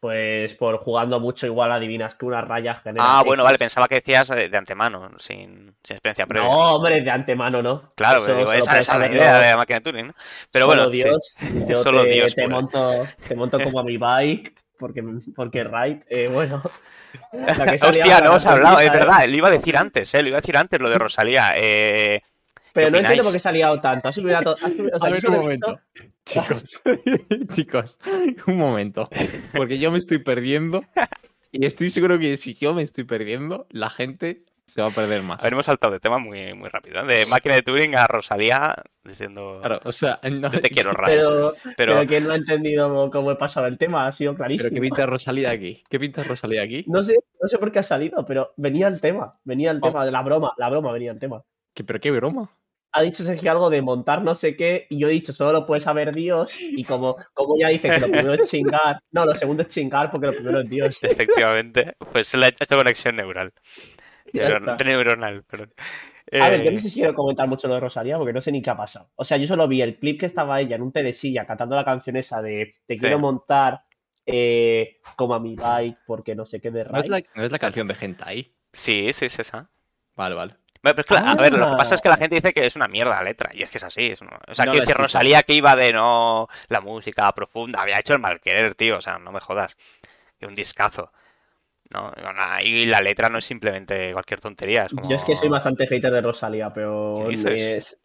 Pues por jugando mucho igual adivinas que unas rayas generan Ah, bueno, vale, pensaba que decías de, de antemano, sin, sin experiencia previa. No, hombre, de antemano no. Claro, Eso pero digo, esa, es la idea de la máquina de Turing, ¿no? Pero solo bueno, sí. Dios, yo Solo te, Dios te monto, te monto como a mi bike, porque, porque right, eh, bueno. la que Hostia, no hemos hablado, es verdad, lo iba a decir antes, eh, lo iba a decir antes, lo de Rosalía. Eh, Pero no entiendo por qué se ha liado tanto. Ha o sea, A ver, un visto- momento. Chicos, chicos, un momento. Porque yo me estoy perdiendo y estoy seguro que si yo me estoy perdiendo, la gente se va a perder más. a ver, hemos saltado de tema muy, muy rápido, ¿eh? De máquina de Turing a Rosalía diciendo, Claro, o sea, no, yo te quiero, Ray. Pero, pero, Pero, quien no ha entendido cómo he pasado el tema, ha sido Pero clarísimo. ¿qué pinta Rosalía aquí? ¿Qué pinta Rosalía aquí? No sé, no sé por qué ha salido, pero venía el tema, venía el Oh. tema, de la broma, la broma venía el tema. ¿Qué, ¿Pero qué broma? Ha dicho Sergio algo de montar no sé qué, y yo he dicho, solo lo puede saber Dios, y como, como ya dice que lo primero es chingar, no, lo segundo es chingar porque lo primero es Dios. efectivamente, pues se le ha hecho conexión neural. Neuron- neuronal, perdón. A ver, yo no Eh, sé si quiero comentar mucho lo de Rosalía porque no sé ni qué ha pasado. O sea, yo solo vi el clip que estaba ella en un té de silla cantando la canción esa de Te Sí. quiero montar eh, como a mi bike porque no sé qué de ¿No es, la, no es la canción de Hentai? Sí, sí, es esa. Vale, vale. Bueno, pero es que la- a ver, lo que pasa es que la Ah. gente dice que es una mierda la letra, y es que es así. es una- O sea, No que. Rosalía que iba de no la música profunda, había hecho el mal querer, tío, o sea, no me jodas. Que un discazo. No, y la letra no es simplemente cualquier tontería. Es como... Yo es que soy bastante hater de Rosalía, pero es- es-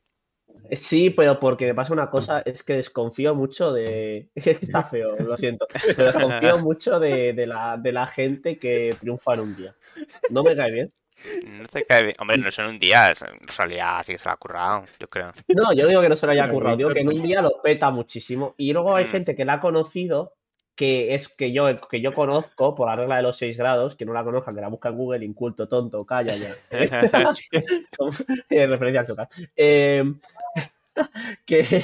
Sí, pero porque me pasa una cosa, es que desconfío mucho de... Está feo, lo siento. Pero desconfío mucho de, de la, de la gente que triunfa en un día. No me cae bien. No te cae bien. Hombre, no es en un día, es... Rosalía sí que se la ha currado, yo creo. No, yo digo que no se lo haya currado, digo que en un día lo peta muchísimo. Y luego hay Mm. gente que la ha conocido, que es que yo, que yo conozco por la regla de los 6 grados, que no la conozcan, que la busca en Google, inculto, tonto, calla ya. Como- eh, referencia al Chocas. Eh, que,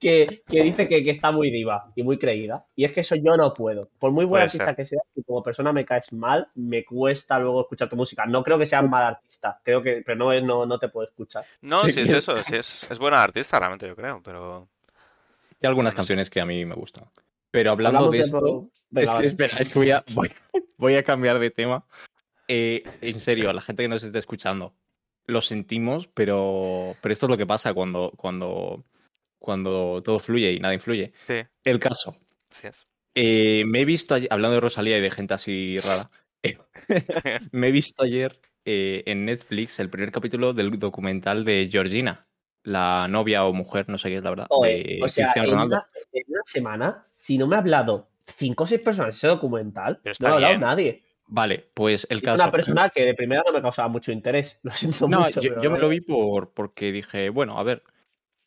que, que dice que, que está muy diva y muy creída. Y es que eso yo no puedo. Por muy buena Puede artista ser. que sea, si como persona me caes mal, me cuesta luego escuchar tu música. No creo que seas mal artista, creo que, pero no, es- no, no te puedo escuchar. No, Sí, si es que- eso, si es, es buena artista realmente, yo creo, pero... Hay algunas canciones que a mí me gustan. Pero hablando Hablamos de de esto, pro- Venga, es que, vale. espera, es que voy a, voy, voy a cambiar de tema. Eh, en serio, a la gente que nos esté escuchando, lo sentimos, pero, pero esto es lo que pasa cuando, cuando, cuando todo fluye y nada influye. Sí, El caso. sí es. eh, me he visto, ayer- hablando de Rosalía y de gente así rara, eh, me he visto ayer eh, en Netflix el primer capítulo del documental de Georgina, la novia o mujer, no sé qué es la verdad, de o sea, Cristiano en Ronaldo. una, en una semana, si no me ha hablado cinco o seis personas de ese documental, no ha hablado nadie. Vale, pues el Es caso. una persona que de primera no me causaba mucho interés. Lo siento No, mucho. yo, pero yo me lo vi por, porque dije, bueno, a ver,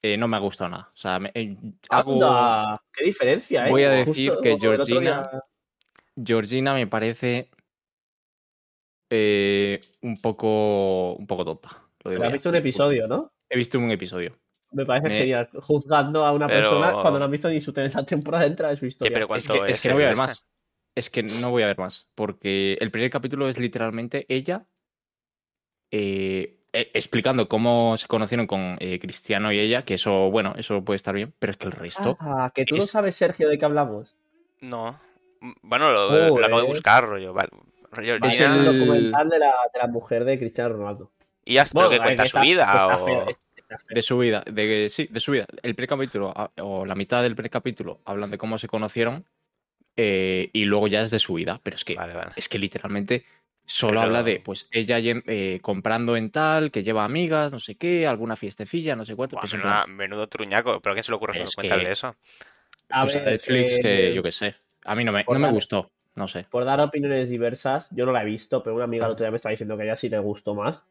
eh, no me ha gustado nada. O sea, me- eh, hago. Anda, qué diferencia, ¿eh? Voy a Justo decir que Georgina día- Georgina me parece eh, un poco un poco tonta. lo has visto un episodio, ¿no? He visto un episodio. Me parece Me- genial. Juzgando a una Pero- persona cuando no ha visto ni su la temporada entera de su ¿Qué, historia. pero Es que, es que no voy a ver más. Es que no voy a ver más. Porque el primer capítulo es literalmente ella eh, explicando cómo se conocieron con eh, Cristiano y ella, que eso, bueno, eso puede estar bien, pero es que el resto. Ah, que tú no es- sabes, Sergio, de qué hablamos. No. Bueno, lo, lo acabo de Joder. buscar, rollo. Vale. Rollo, Es Gina, el documental de la, de la mujer de Cristiano Ronaldo. Y está, pero que ver, cuenta que su vida. está o... feo, está feo. De su vida, de, sí, de su vida. El primer capítulo, a- o la mitad del primer capítulo, hablan de cómo se conocieron eh, y luego ya es de su vida. Pero es que, Vale, vale. es que literalmente solo habla de, pues, ella eh, comprando en tal, que lleva amigas, no sé qué, alguna fiestecilla, no sé cuánto. Pues, en menuda- plan, menudo truñaco. ¿Pero qué se le ocurre Es que- de eso? A pues a ver, Netflix, eh, que yo qué sé. A mí no me, no me gustó, no sé. Por dar opiniones diversas, yo no la he visto, pero una amiga el otro día me estaba diciendo que a ella sí le gustó más.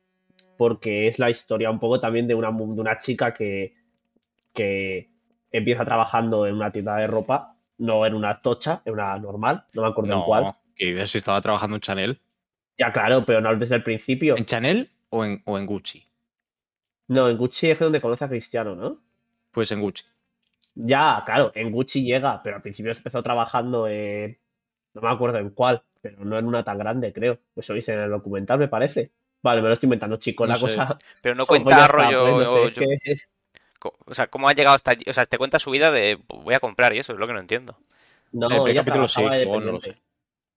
Porque es la historia un poco también de una, de una chica que, que empieza trabajando en una tienda de ropa, no en una tocha, en una normal, no me acuerdo en cuál. No, que si estaba trabajando en Chanel. Ya, claro, pero no desde el principio. ¿En Chanel o en, o en Gucci? No, en Gucci es donde conoce a Cristiano, ¿no? Pues en Gucci. Ya, claro, en Gucci llega, pero al principio empezó trabajando en. No me acuerdo en cuál, pero no en una tan grande, creo. Eso dice en el documental, me parece. Vale, me lo estoy inventando, chicos. No la sé. cosa. Pero no cuenta rollo. no sé, es yo- que- co- O sea, ¿cómo ha llegado hasta allí? O sea, te cuenta su vida de voy a comprar y eso es lo que no entiendo. No, el ella capítulo sí, de luego no lo dependiente.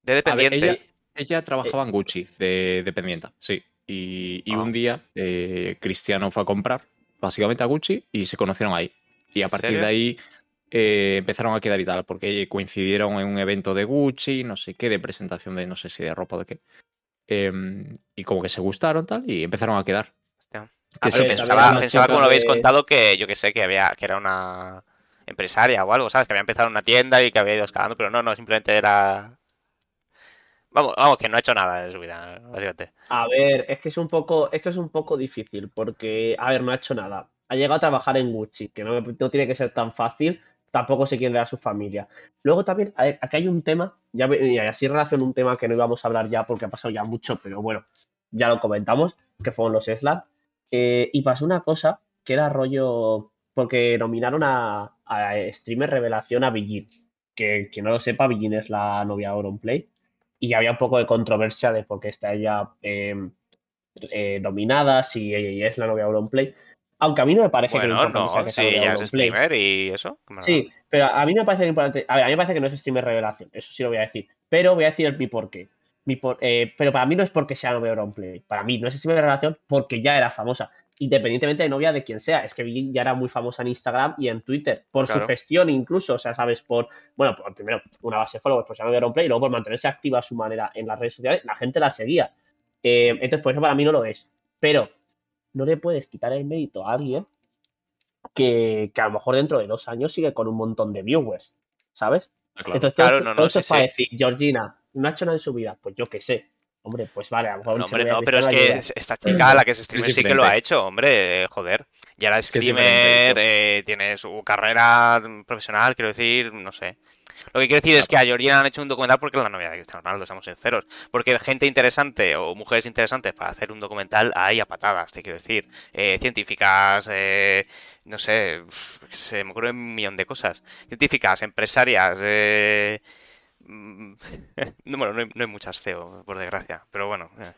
De ver, dependiente. ella, ella trabajaba en Gucci de dependienta, sí. Y, y Ah. un día eh, Cristiano fue a comprar, básicamente a Gucci, y se conocieron ahí. Y a ¿En partir serio? de ahí eh, empezaron a quedar y tal, porque coincidieron en un evento de Gucci, no sé qué, de presentación de no sé si de ropa o de qué. Em, y como que se gustaron tal, y empezaron a quedar. Hostia. Que A sí, ver, que también Pensaba, como lo habéis contado que yo que sé, que había que era una empresaria o algo, ¿sabes? Que había empezado una tienda y que había ido escalando, pero no, no, simplemente era. Vamos, vamos, que no ha hecho nada de su vida, básicamente. A ver, es que es un poco. Esto es un poco difícil, porque, a ver, no ha hecho nada. Ha llegado a trabajar en Gucci, que no, tiene que ser tan fácil. Tampoco quién le da a su familia. Luego también, a ver, aquí hay un tema, ya, y así relaciona un tema que no íbamos a hablar ya porque ha pasado ya mucho, pero bueno, ya lo comentamos, que fueron los Slam. Eh, y pasó una cosa que era rollo. Porque nominaron a, a streamer revelación a Billin. Que quien no lo sepa, Billin es la novia de Auronplay. Y había un poco de controversia de por qué está ella eh, eh, nominada, si ella es la novia de Auronplay. Aunque a mí no me parece que Bueno, no, que si sea novia de ella es streamer y eso. que Sí, pero a mí me parece que importante. A ver, a mí me parece que no es streamer revelación, eso sí lo voy a decir. Pero voy a decir el mi por qué. Mi por- eh, pero para mí no es porque sea novia de Auronplay. Para mí no es streamer revelación porque ya era famosa. Independientemente de novia de quien sea. Es que ya era muy famosa en Instagram y en Twitter. Por Claro. su gestión incluso. O sea, sabes, por. Bueno, por primero, una base de followers por ser de Auronplay y luego por mantenerse activa a su manera en las redes sociales. La gente la seguía. Eh, entonces, por eso para mí no lo es. Pero no le puedes quitar el mérito a alguien que, que a lo mejor dentro de dos años sigue con un montón de viewers, ¿sabes? Claro. Entonces, Claro, no, todo no, esto sí, es para sí. decir, Georgina, no ha hecho nada en su vida, pues yo qué sé. Hombre, pues vale, a lo mejor No, un hombre, no, pero es que ayuda. esta chica, la que es streamer, sí que lo ha hecho, hombre, eh, joder. Ya la Es streamer eh, tiene su carrera profesional, quiero decir, no sé. Lo que quiero decir es que a Georgina han hecho un documental porque es la novia de Cristiano Ronaldo, seamos sinceros. Porque gente interesante o mujeres interesantes para hacer un documental hay a patadas, te quiero decir. Eh, científicas, eh, no sé, se me ocurren un millón de cosas. Científicas, empresarias, eh, no, bueno, no hay, no hay muchas CEO, por desgracia, pero bueno. eh.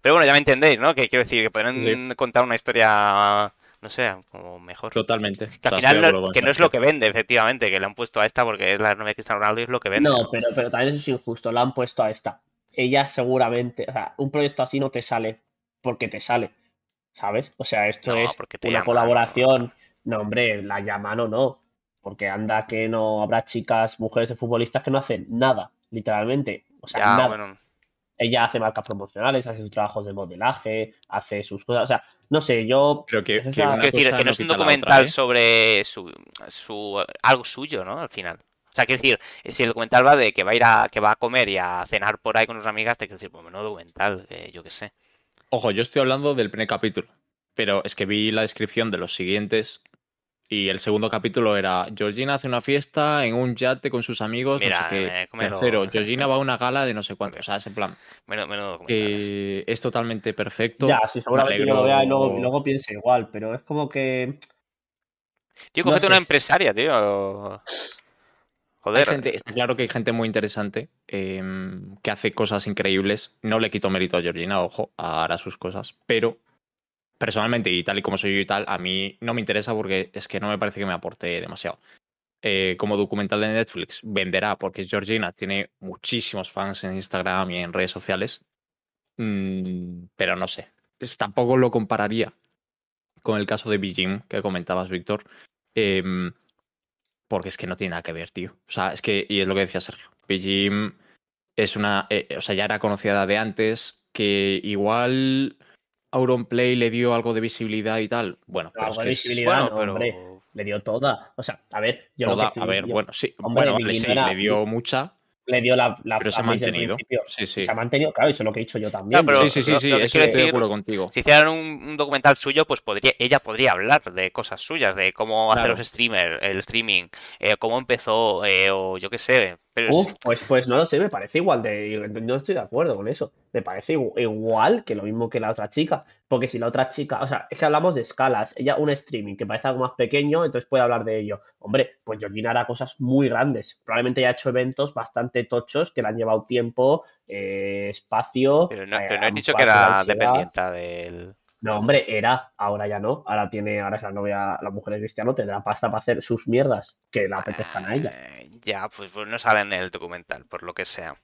Pero bueno, ya me entendéis, ¿no? Que quiero decir que podrán Sí. contar una historia, no sé, como mejor. Totalmente. Que al final no, que no es lo que vende, efectivamente, que le han puesto a esta porque es la novia de Cristiano Ronaldo y es lo que vende. No, pero, pero también eso es injusto, la han puesto a esta. Ella seguramente, o sea, un proyecto así no te sale porque te sale, ¿sabes? O sea, esto No, es una llaman, colaboración. No, hombre, la llaman o no. Porque anda que no habrá chicas, mujeres de futbolistas que no hacen nada, literalmente. O sea, Ya, nada. bueno, Ella hace marcas promocionales, hace sus trabajos de modelaje, hace sus cosas. O sea, no sé, yo. Creo que, es que la- una quiero decir, cosa que no no es un otra, documental ¿eh? sobre su, su algo suyo, ¿no? Al final. O sea, quiero decir, si el documental va de que va a ir a, que va a comer y a cenar por ahí con sus amigas, te quiero decir, pues menudo documental, que yo qué sé. Ojo, yo estoy hablando del primer capítulo, pero es que vi la descripción de los siguientes y el segundo capítulo era Georgina hace una fiesta en un yate con sus amigos, Mira, no sé qué. eh. Tercero, Georgina va a una gala de no sé cuánto. O sea, es en plan Menudo, menudo documental. ese. que es totalmente perfecto. Ya, sí, seguramente Me yo lo vea y alegro. luego, luego piense igual, pero es como que. Tío, no cógete una sé. empresaria, tío. Hay Joder. gente, está claro que hay gente muy interesante eh, que hace cosas increíbles. No le quito mérito a Georgina, ojo, hará sus cosas. Pero personalmente, y tal y como soy yo y tal, a mí no me interesa porque es que no me parece que me aporte demasiado. Eh, como documental de Netflix, venderá porque Georgina tiene muchísimos fans en Instagram y en redes sociales. Mm, pero no sé. Tampoco lo compararía con el caso de Beijing que comentabas, Víctor. Em, porque es que no tiene nada que ver, tío. O sea, es que, y es lo que decía Sergio, Beijing es una, eh, o sea, ya era conocida de antes, que igual Auronplay le dio algo de visibilidad y tal. Bueno, pero Algo de que es visibilidad, Bueno, no, pero. hombre. Le dio toda. O sea, a ver, yo lo que toda- estoy- a ver, yo- bueno, sí, hombre, bueno, vale, Beijing sí, no era- le dio mucha, le dio la, la pero se ha mantenido. principio. Sí, sí. se ha mantenido, claro, eso es lo que he dicho yo también. Claro, pero sí, sí, sí, lo- lo eso estoy de decir- acuerdo contigo. Si hicieran un, un documental suyo, pues podría, ella podría hablar de cosas suyas, de cómo hacer los streamers, el streaming, eh, cómo empezó, eh, o yo qué sé. Pero Uf, pues, pues no lo sé, me parece igual de. No estoy de acuerdo con eso. Me parece igu- igual que lo mismo que la otra chica. Porque si la otra chica. O sea, es que hablamos de escalas. Ella, un streaming que parece algo más pequeño, entonces puede hablar de ello. Hombre, pues Georgina hará cosas muy grandes. Probablemente haya hecho eventos bastante tochos que le han llevado tiempo, eh, espacio. pero no, eh, pero no he a dicho que era dependiente del... No, hombre, era. Ahora ya no. Ahora tiene. Ahora es la novia, la mujer de Cristiano, tendrá pasta para hacer sus mierdas que le apetezcan a ella. Eh, Ya, pues, pues no sale en el documental, por lo que sea.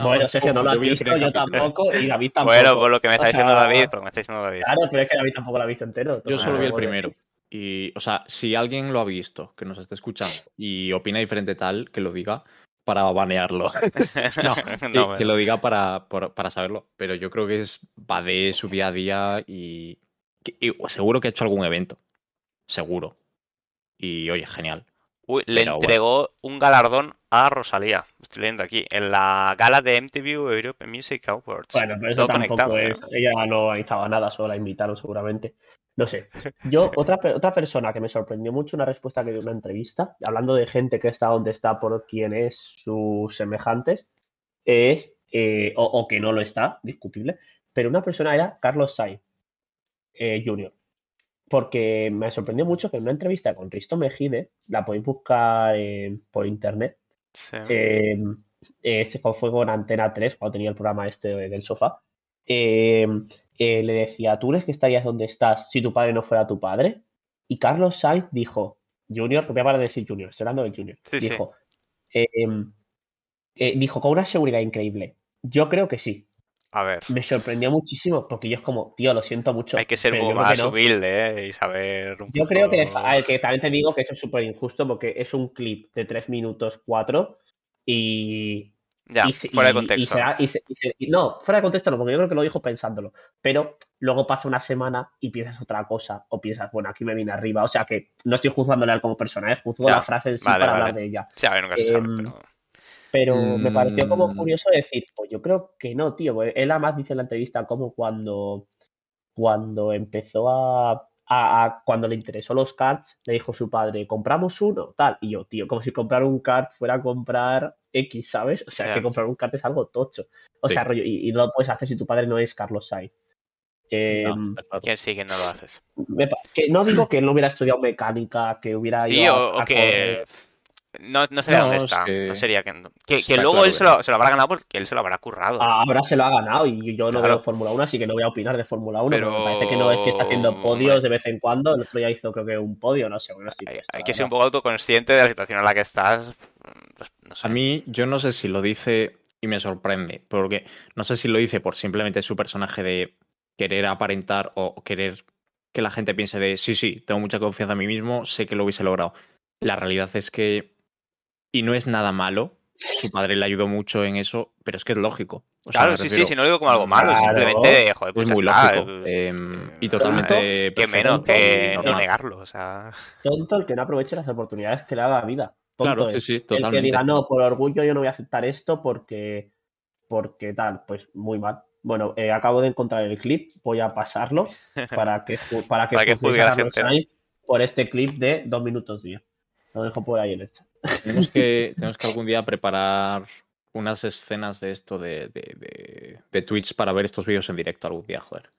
Bueno, Sergio, no lo has visto, yo tampoco, y David tampoco. Bueno, por lo que me está O diciendo sea, David, por lo que me está diciendo David. Claro, pero es que David tampoco lo ha visto entero. Yo solo Ah, vi el primero. Y, o sea, si alguien lo ha visto, que nos esté escuchando, y opina diferente tal, que lo diga para banearlo. No, que, No, que lo diga para, para saberlo. Pero yo creo que es va de su día a día y, seguro que ha hecho algún evento. Seguro. Y oye, genial. Uy, le Pero bueno. entregó un galardón a Rosalía. Estoy leyendo aquí. En la gala de MTV Europe Music Awards. Bueno, pero eso Todo tampoco conectado, es. Ella no organizaba nada, solo la invitaron seguramente. No sé. Yo, otra, otra persona que me sorprendió mucho una respuesta que dio en una entrevista, hablando de gente que está donde está por quién es sus semejantes, es, eh, o, o que no lo está, discutible, pero una persona era Carlos Sainz eh, Jr. Porque me sorprendió mucho que en una entrevista con Risto Mejide, la podéis buscar eh, por internet, Sí. eh, fue con Antena 3 cuando tenía el programa este del sofá. Eh, le decía, ¿tú crees que estarías donde estás si tu padre no fuera tu padre? Y Carlos Sainz dijo, Junior, voy a parar de decir Junior, estoy hablando de Junior. Sí, sí. dijo, eh, em, eh, dijo con una seguridad increíble. Yo creo que sí. A ver. Me sorprendió muchísimo porque yo es como, tío, lo siento mucho. Hay que ser que más no. humilde ¿eh? y saber un Yo creo que, a ver, que también te digo que eso es súper injusto porque es un clip de 3 minutos 4 y, Ya, y se- fuera de y contexto. será- y se- y se- no, fuera de contexto no, porque yo creo que lo dijo pensándolo. Pero luego pasa una semana y piensas otra cosa, o piensas, bueno, aquí me vine arriba. O sea que no estoy juzgándole a él como personaje, juzgo Ya, la frase en sí vale, para vale. hablar de ella. Sí, a ver, nunca se sabe, Em, pero... Me pareció como Mm. curioso decir, pues yo creo que no, tío. Él además dice en la entrevista como cuando, cuando empezó a, a- a- cuando le interesó los cards, le dijo su padre, compramos uno, tal. Y yo, tío, como si comprar un card fuera a comprar X, ¿sabes? O sea, que comprar un card es algo tocho. O Sí. sea, rollo, y, y no lo puedes hacer si tu padre no es Carlos Sainz. Eh, No. ¿Quién sí que no lo haces? me que no digo que él no hubiera estudiado mecánica, que hubiera Sí, ido a- o, o a que correr. No, no sería No, donde es está. que No sería que, que, que luego claro él se lo, se lo habrá ganado porque él se lo habrá currado. Ah, Ahora se lo ha ganado y yo no Claro. veo Fórmula 1, así que no voy a opinar de Fórmula 1, Pero- me parece que no es que está haciendo podios de vez en cuando. El otro día hizo creo que un podio, no sé, bueno, estoy hay, que ser un poco autoconsciente de la situación en la que estás. Pues, No sé. A mí, yo no sé si lo dice y me sorprende, porque no sé si lo dice por simplemente su personaje de querer aparentar o querer que la gente piense de sí, sí, tengo mucha confianza en mí mismo, sé que lo hubiese logrado. La realidad es que, y no es nada malo, su padre le ayudó mucho en eso, pero es que es lógico. O sea, claro, sí, sí, refiero, sí, no lo digo como algo malo, Claro. simplemente de, joder, pues es muy está, lógico es- em, y eh, totalmente Que menos que no negarlo, o sea. Tonto el que no aproveche las oportunidades que le da la vida. Tonto Claro, sí, sí, El que totalmente. diga, no, por orgullo yo no voy a aceptar esto porque, porque tal, pues muy mal. Bueno, eh, acabo de encontrar el clip, voy a pasarlo para que, para que, Para que juzguéis juzgue a la por este clip de dos minutos 10. Lo dejo por ahí en el chat. Tenemos que, tenemos que algún día preparar unas escenas de esto de, de, de, de Twitch para ver estos vídeos en directo algún día, joder.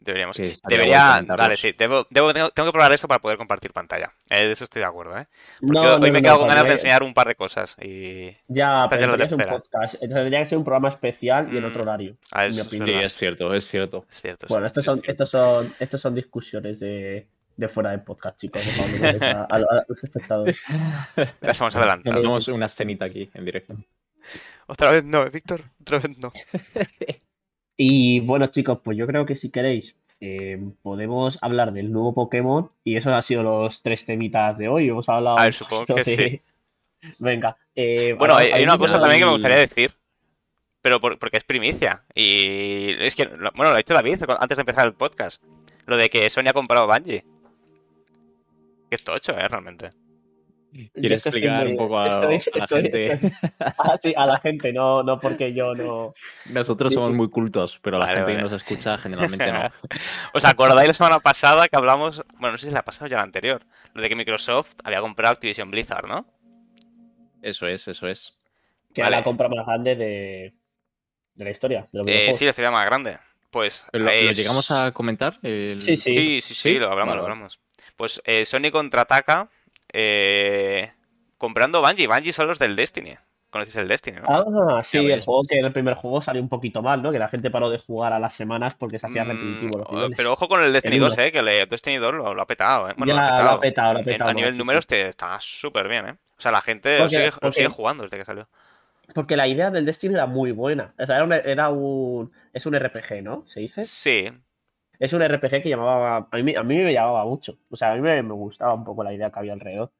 Deberíamos. Guay Debería. Vale, sí. Debo, debo- tengo, tengo que probar esto para poder compartir pantalla. Eh, de eso estoy de acuerdo, ¿eh? Porque No, hoy no, me he no, quedado no, con ganas de enseñar un par de cosas. Y. Ya, pero tendría que ser un podcast. Entonces tendría que ser un programa especial y en Mm. otro horario. Ah, en mi opinión. Sí, es cierto, es cierto. Es cierto. Bueno, sí, estos sí, son, sí. estos son, estos son discusiones de, de fuera de podcast, chicos. dejadlo a, a- a los espectadores. Las hemos adelantado. Hacemos una escenita aquí en directo. Otra vez no, Víctor. Otra vez no. Y bueno, chicos, pues yo creo que si queréis eh, podemos hablar del nuevo Pokémon y esos han sido los tres temitas de hoy. Hemos hablado A ver, supongo que de- sí. Venga. eh, Bueno, hay, ¿habéis hay una cosa también que me gustaría decir. Pero por- porque es primicia. Y es que, bueno, lo ha dicho David antes de empezar el podcast. Lo de que Sony ha comprado Bungie. Que es tocho, ¿eh? Realmente. ¿Quieres que explicar un poco a, estoy- a la estoy- gente? estoy- Ah, sí, a la gente, no, no porque yo no. Nosotros Sí, somos muy cultos, pero la Vale, gente que vale. nos escucha generalmente no. ¿Os acordáis la semana pasada que hablamos? Bueno, no sé si la pasada o ya la anterior. Lo de que Microsoft había comprado Activision Blizzard, ¿no? Eso es, eso es. Que Vale. era la compra más grande de, de la historia. De Eh, sí, la ciudad más grande. Pues. ¿Lo, llegamos a comentar? El- Sí, sí. Sí, sí, sí, ¿Sí? lo hablamos, lo hablamos. Pues eh, Sony contraataca eh, comprando Bungie. Bungie son los del Destiny. ¿Conocéis el Destiny, no? Ah, sí, el juego que en el primer juego salió un poquito mal, ¿no? Que la gente paró de jugar a las semanas porque se hacía Mm, repetitivo los niveles. pero ojo con el Destiny El 2, uno. eh, que el Destiny 2 lo, lo ha petado, eh. Bueno, Ya, lo ha lo ha petado. lo ha En- petado A nivel sí, números sí. te está súper bien, eh. O sea, la gente lo Porque- sigue, lo sigue jugando desde que salió. Porque la idea del Destiny era muy buena. O sea, era un, era un- es un RPG, ¿no? ¿Se dice? Sí, Es un RPG que llamaba. A mí, a mí me llamaba mucho. O sea, a mí me, me gustaba un poco la idea que había alrededor.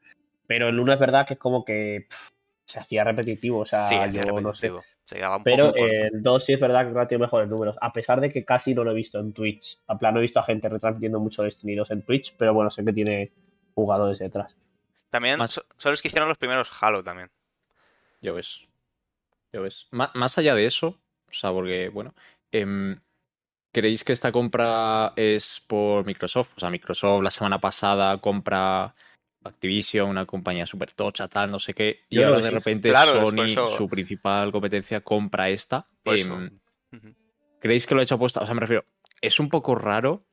Pero el uno es verdad que es como que pff, se hacía repetitivo. O sea, sí, yo no sé. Se un Pero poco el 2 sí es verdad que que tiene mejores números. A pesar de que casi no lo he visto en Twitch. A plan, no he visto a gente retransmitiendo mucho Destiny 2 en Twitch. Pero bueno, sé que tiene jugadores detrás. También más- so- son los que hicieron los primeros Halo también. Ya ves. Ya ves. Má- más allá de eso, o sea, porque, bueno, em, ¿creéis que esta compra es por Microsoft? O sea, Microsoft la semana pasada compra Activision, una compañía súper tocha, tal, no sé qué, y Yo ahora de sí. repente Claro, Sony, eso- su principal competencia, compra esta. Em. ¿Creéis que lo ha hecho apuesta? O sea, me refiero, es un poco raro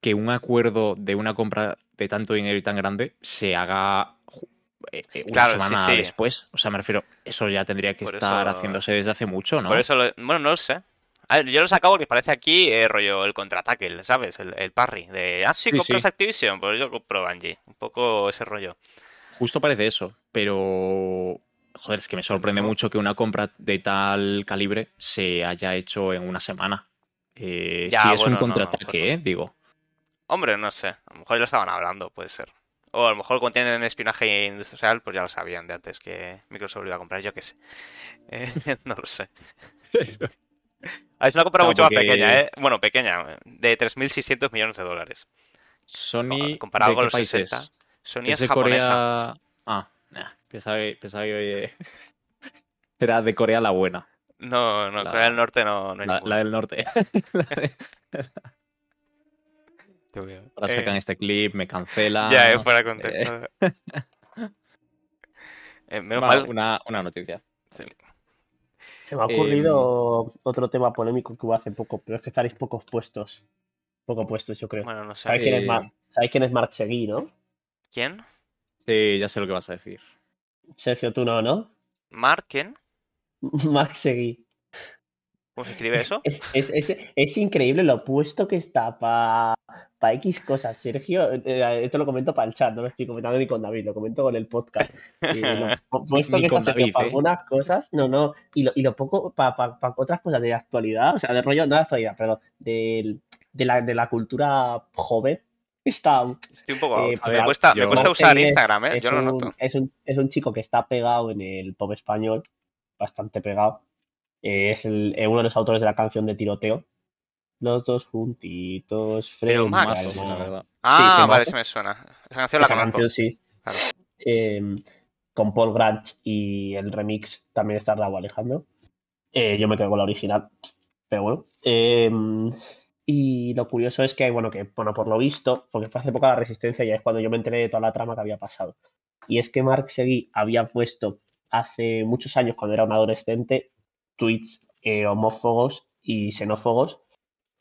que un acuerdo de una compra de tanto dinero y tan grande se haga eh, eh, una Claro, sí, semana sí. después. O sea, me refiero, eso ya tendría que Por estar eso- haciéndose desde hace mucho, ¿no? Por eso, lo- bueno, no lo sé. A ver, yo lo sacado porque parece aquí eh, rollo el contraataque, ¿sabes? El, el parry. De, ah, sí, Sí, compras sí. Activision, pues yo compro Bungie. Un poco ese rollo. Justo parece eso, pero... Joder, es que me sorprende mucho que una compra de tal calibre se haya hecho en una semana. Eh, Ya, si es bueno, un no, contraataque, bueno. ¿eh? Digo. Hombre, no sé. A lo mejor ya lo estaban hablando, puede ser. O a lo mejor cuando tienen espionaje industrial, pues ya lo sabían de antes que Microsoft lo iba a comprar, yo qué sé. Eh, no lo sé. Es una compra No, mucho porque- más pequeña, ¿eh? Bueno, pequeña, de 3.600 millones de dólares. Sony, Comparado ¿de con qué los país 60. es? Sony ¿Es es de japonesa. Corea? Ah, nah, pensaba que, pensaba que, oye, Era de Corea la buena. No, no, La- Corea del Norte no, no hay La, la del norte. La de-. Ahora Eh, sacan este clip, me cancelan. Ya, eh, fuera de contexto. Eh, menos Va, mal. una, una noticia. Se me ha Em, ocurrido otro tema polémico que hubo hace poco, pero es que estaréis pocos puestos. Poco puestos, yo creo. Bueno, no sé. ¿Sabéis, quién es Eh, Mar- ¿Sabéis quién es Mark Seguí, no? ¿Quién? Sí, ya sé lo que vas a decir. Sergio, tú no, ¿no? ¿Mark? ¿Quién? Mark Seguí. ¿Cómo se escribe eso? Es, es, es- es increíble lo puesto que está para X cosas. Sergio, eh, esto lo comento para el chat, no lo estoy comentando ni con David, lo comento con el podcast. Lo puesto Ni que con está Sergio para ¿eh? algunas cosas, no, no, y lo, y lo poco para otras cosas de actualidad, o sea, de rollo, no de actualidad, perdón, del- de, la, de la cultura joven, está, Estoy un poco. Eh, pues, me cuesta, me usar es- Instagram, ¿eh? es Yo lo un- noto. Es un, es un chico que está pegado en el pop español, bastante pegado. Eh, es el- eh, uno de los autores de la canción de tiroteo. Los dos juntitos, Pero frente Max, verdad. Ah, que vale, se me suena. Esa canción la Esa conozco. canción sí. Claro. Eh, con Paul Grange y el remix también está Raúl Alejandro. Eh, yo me quedo con la original, pero bueno. Eh, y lo curioso es que, bueno, que, bueno, por lo visto, porque fue hace poco la resistencia y es cuando yo me enteré de toda la trama que había pasado. Y es que Mark Seguí había puesto hace muchos años, cuando era un adolescente, tweets eh, homófobos y xenófobos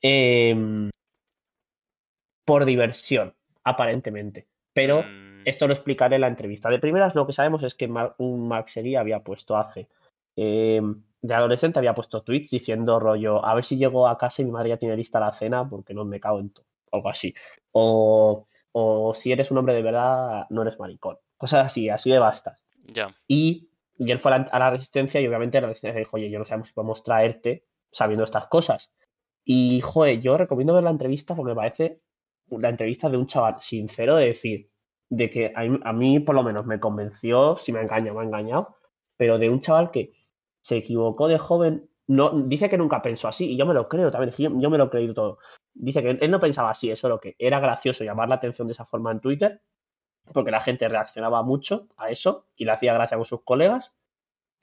em, por diversión, aparentemente. Pero Mm, esto lo explicaré en la entrevista. De primeras, lo que sabemos es que un Seguí había puesto hace. eh, de adolescente había puesto tweets diciendo rollo, a ver si llego a casa y mi madre ya tiene lista la cena porque no me cago en todo. Algo así. O, o si eres un hombre de verdad, no eres maricón. Cosas así, así de bastas. Ya. Y, y él fue a la, a la resistencia y obviamente la resistencia dijo, oye, yo no sabemos si podemos traerte sabiendo estas cosas. Y, joder, yo recomiendo ver la entrevista porque me parece la entrevista de un chaval sincero de decir, de que a mí, a mí por lo menos me convenció, si me ha engañado, me ha engañado, pero de un chaval que se equivocó de joven, no, dice que nunca pensó así, y yo me lo creo también, yo, me lo he creído todo. Dice que él no pensaba así, eso lo que era gracioso llamar la atención de esa forma en Twitter, porque la gente reaccionaba mucho a eso y le hacía gracia con sus colegas,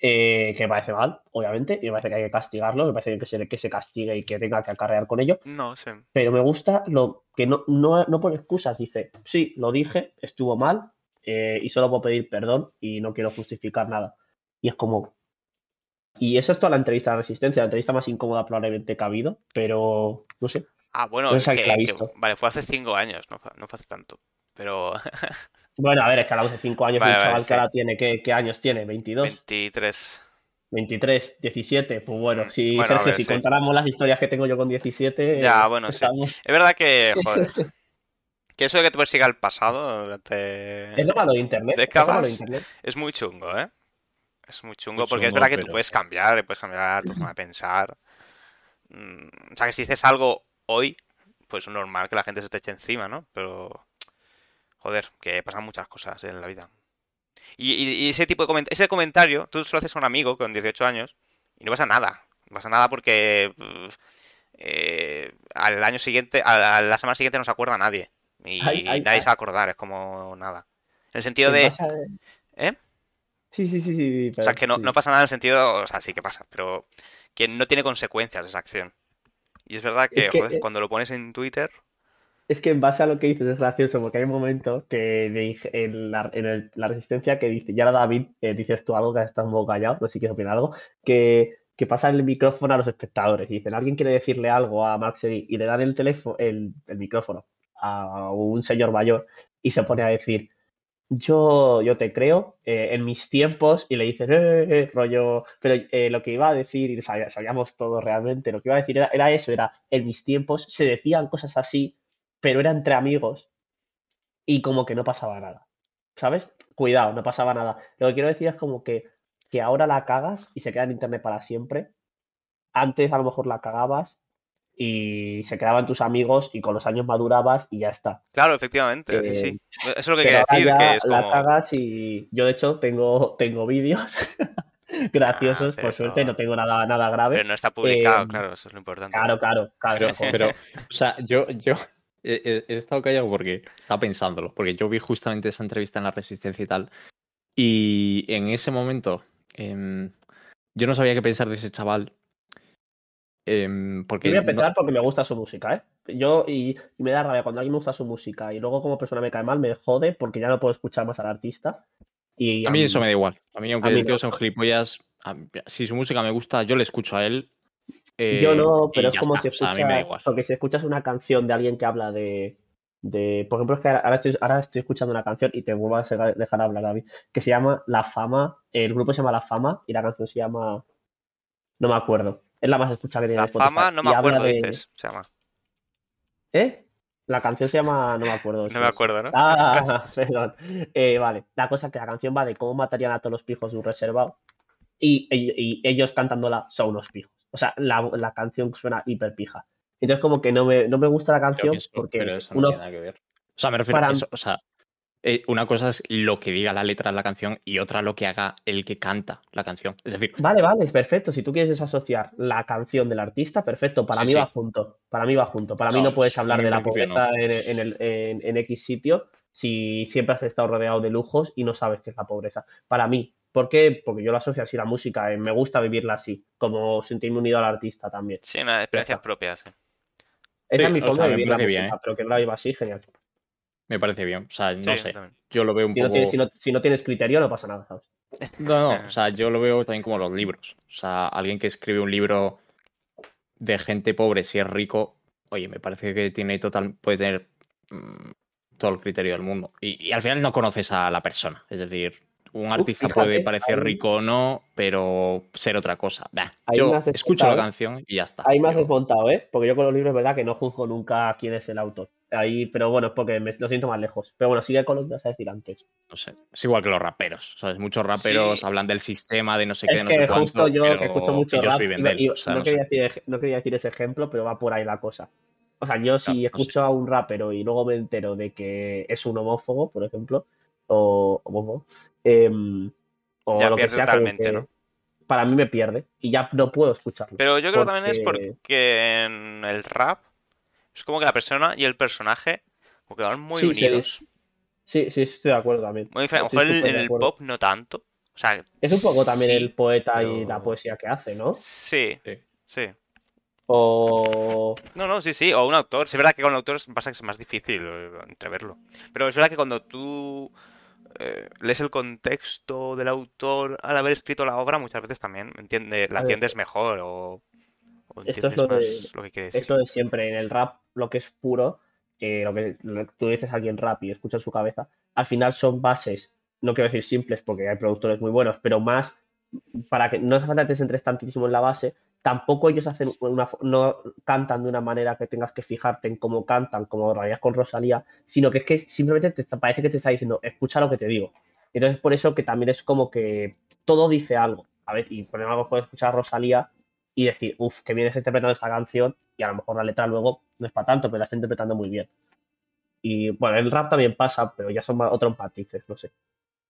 eh, que me parece mal, obviamente, y me parece que hay que castigarlo, me parece bien que se, que se castigue y que tenga que acarrear con ello, No sé. pero me gusta lo que no, no, no pone excusas, dice, sí, lo dije, estuvo mal eh, y solo puedo pedir perdón y no quiero justificar nada. Y es como... Y eso es toda la entrevista de resistencia, la entrevista más incómoda probablemente que ha habido, pero no sé. Ah, bueno, No sé que- la vale, fue hace cinco años, no fue, no fue hace tanto. Pero Bueno, a ver, es que hablamos de 5 años Vale, un vale, chaval sí. que ahora tiene, ¿qué, qué años tiene? ¿22? 23. 23, 17, pues bueno, Mm, si bueno, Sergio, ver, si sí. contáramos las historias que tengo yo con 17, Ya, eh, bueno, sí. estamos- Es verdad que, joder, que eso de que te persiga el pasado. Es lo malo de internet. Es lo malo de internet. Es muy chungo, ¿eh? Es muy chungo Muy porque es verdad que tú puedes cambiar, puedes cambiar tu forma de pensar. Mm, O sea, que si dices algo hoy, pues es normal que la gente se te eche encima, ¿no? Pero, joder, que pasan muchas cosas en la vida. Y, y- y ese tipo de coment- ese comentario, tú se lo haces a un amigo con 18 años y no pasa nada. No pasa nada porque eh, al año siguiente, a, la semana siguiente no se acuerda nadie. Y Ay, ay, nadie ay. se va a acordar, es como nada. En el sentido ¿Qué de... ¿Eh? Sí, sí, sí, sí. O sea, que no, no pasa nada en el sentido, o sea, sí que pasa, pero que no tiene consecuencias esa acción. Y es verdad que, Es que, joder, eh, cuando lo pones en Twitter, Es que en base a lo que dices es gracioso, porque hay un momento que en la, en la resistencia que dice, y ahora David, eh, dices tú algo que estás un poco callado, no sé si quieres opinar algo, que, que pasa el micrófono a los espectadores y dicen, alguien quiere decirle algo a Max y le dan el teléfono, el, micrófono a un señor mayor y se pone a decir, yo, yo te creo, eh, en mis tiempos, y le dicen, eh, eh, rollo, pero lo que iba a decir, y sabía- sabíamos todo realmente, lo que iba a decir era, era eso, era, en mis tiempos se decían cosas así, pero era entre amigos y como que no pasaba nada, ¿sabes? Cuidado, no pasaba nada. Lo que quiero decir es como que, que ahora la cagas y se queda en internet para siempre. Antes a lo mejor la cagabas y se quedaban tus amigos y con los años madurabas y ya está. claro, efectivamente, sí, Eh, sí. Eso es lo que Pero quería decir, ya que es la como... cagas y yo de hecho tengo, tengo vídeos graciosos, Ah, pero por suerte, no tengo nada, nada grave. Pero no está publicado, Eh, claro, eso es lo importante. Claro, claro, claro. joder. Pero, o sea, yo, yo he, he- estado callado porque estaba pensándolo, porque yo vi justamente esa entrevista en La Resistencia y tal, y en ese momento, em, yo no sabía qué pensar de ese chaval. em, porque Yo voy a no- empezar porque me gusta su música, ¿eh? Yo, y, y me da rabia cuando alguien me gusta su música y luego como persona me cae mal, me jode porque ya no puedo escuchar más al artista. Y a mí eso me da igual. A mí, aunque a mí el tío no. gilipollas, a- si su música me gusta, yo le escucho a él. Eh, Yo no, y pero es como está. si O sea, a mí me da escuchas, igual. porque si escuchas una canción de alguien que habla de, de, por ejemplo, es que ahora estoy, ahora estoy escuchando una canción y te vuelvo a dejar hablar, David, que se llama La Fama, el grupo se llama La Fama y la canción se llama, no me acuerdo, es la más escuchada que tiene La fama, no y me habla acuerdo, de- dices. Se llama. ¿Eh? La canción se llama, no me acuerdo. No me acuerdo, ¿no? Ah, perdón. Eh, vale, la cosa es que la canción va de cómo matarían a todos los pijos de un reservado y, y- y ellos cantándola son unos pijos. O sea, la, la canción suena hiper pija. Entonces como que no me, no me gusta la canción eso- porque pero eso no uno, tiene nada que ver. O sea, me refiero para- a eso. O sea, eh, una cosa es lo que diga la letra de la canción y otra lo que haga el que canta la canción. Es decir, Vale, vale, es perfecto. Si tú quieres desasociar la canción del artista, perfecto. Para Sí, mí sí. va junto. Para mí va junto. Para mí No, no puedes hablar de la no. pobreza en, en el- en- en X sitio si siempre has estado rodeado de lujos y no sabes qué es la pobreza. Para mí. ¿Por qué? Porque yo lo asocio así a la música. eh, Me gusta vivirla así. Como sentirme unido al artista también. Sí, una experiencia está. propia, sí. Esa Sí, es mi forma sea, de vivir la música. bien, ¿eh? Pero que no la viva así, genial. me parece bien. O sea, no Sí, sé. también. Yo lo veo un Si no, poco. tienes, si, no, si no tienes criterio, no pasa nada, ¿sabes? No, no, o sea, yo lo veo también como los libros. O sea, alguien que escribe un libro de gente pobre, si es rico, oye, me parece que tiene total, puede tener mm, todo el criterio del mundo. Y, y al final no conoces a la persona. Es decir, un artista puede parecer rico o no, pero ser otra cosa. Yo escucho la canción y ya está. Ahí me has desmontado, ¿eh? Porque yo con los libros es verdad que no juzgo nunca quién es el autor. Ahí, pero bueno, es porque me lo siento más lejos. Pero bueno, sigue con lo que ibas a decir antes. no sé, es igual que los raperos. ¿sabes? Muchos raperos Sí. hablan del sistema, de no sé qué, Es no sé que cuánto, justo yo que escucho mucho rap, él. o sea, no, no quería sé. decir, no quería decir ese ejemplo, pero va por ahí la cosa. O sea, yo si no sé. escucho a un rapero y luego me entero de que es un homófobo, por ejemplo, o homófobo, em, o Ya lo que sea, totalmente, que ¿no? para mí me pierde y ya no puedo escucharlo. Pero yo creo que también es Porque- porque en el rap es como que la persona y el personaje como que van muy Sí, unidos. Sí, sí, estoy de acuerdo también. Muy diferente. A lo mejor en- el pop no tanto. O sea, Es un poco también sí, el poeta y pero- la poesía que hace, ¿no? Sí, Sí. sí. O No, no, sí, sí. O un autor. Sí, es verdad que con el autor es- pasa que es más difícil eh, entreverlo. Pero es verdad que cuando tú eh, lees el contexto del autor al haber escrito la obra, muchas veces también entiende, la entiendes mejor o, o esto es entiendes lo más de- lo que quiere decir. es lo de siempre. En el rap, lo que es puro, eh, lo que lo que tú dices a alguien rap y escuchas su cabeza, al final son bases, no quiero decir simples porque hay productores muy buenos, pero más para que no hace falta que te centres tantísimo en la base, tampoco ellos hacen una, no cantan de una manera que tengas que fijarte en cómo cantan, como rayas con Rosalía, sino que es que simplemente te parece que te está diciendo, escucha lo que te digo. Entonces, por eso que también es como que todo dice algo. A ver, y por ejemplo, puedes escuchar a Rosalía y decir, uff, que bien está interpretando esta canción, y a lo mejor la letra luego no es para tanto, pero la está interpretando muy bien. Y bueno, el rap también pasa, pero ya son otros matices, no sé.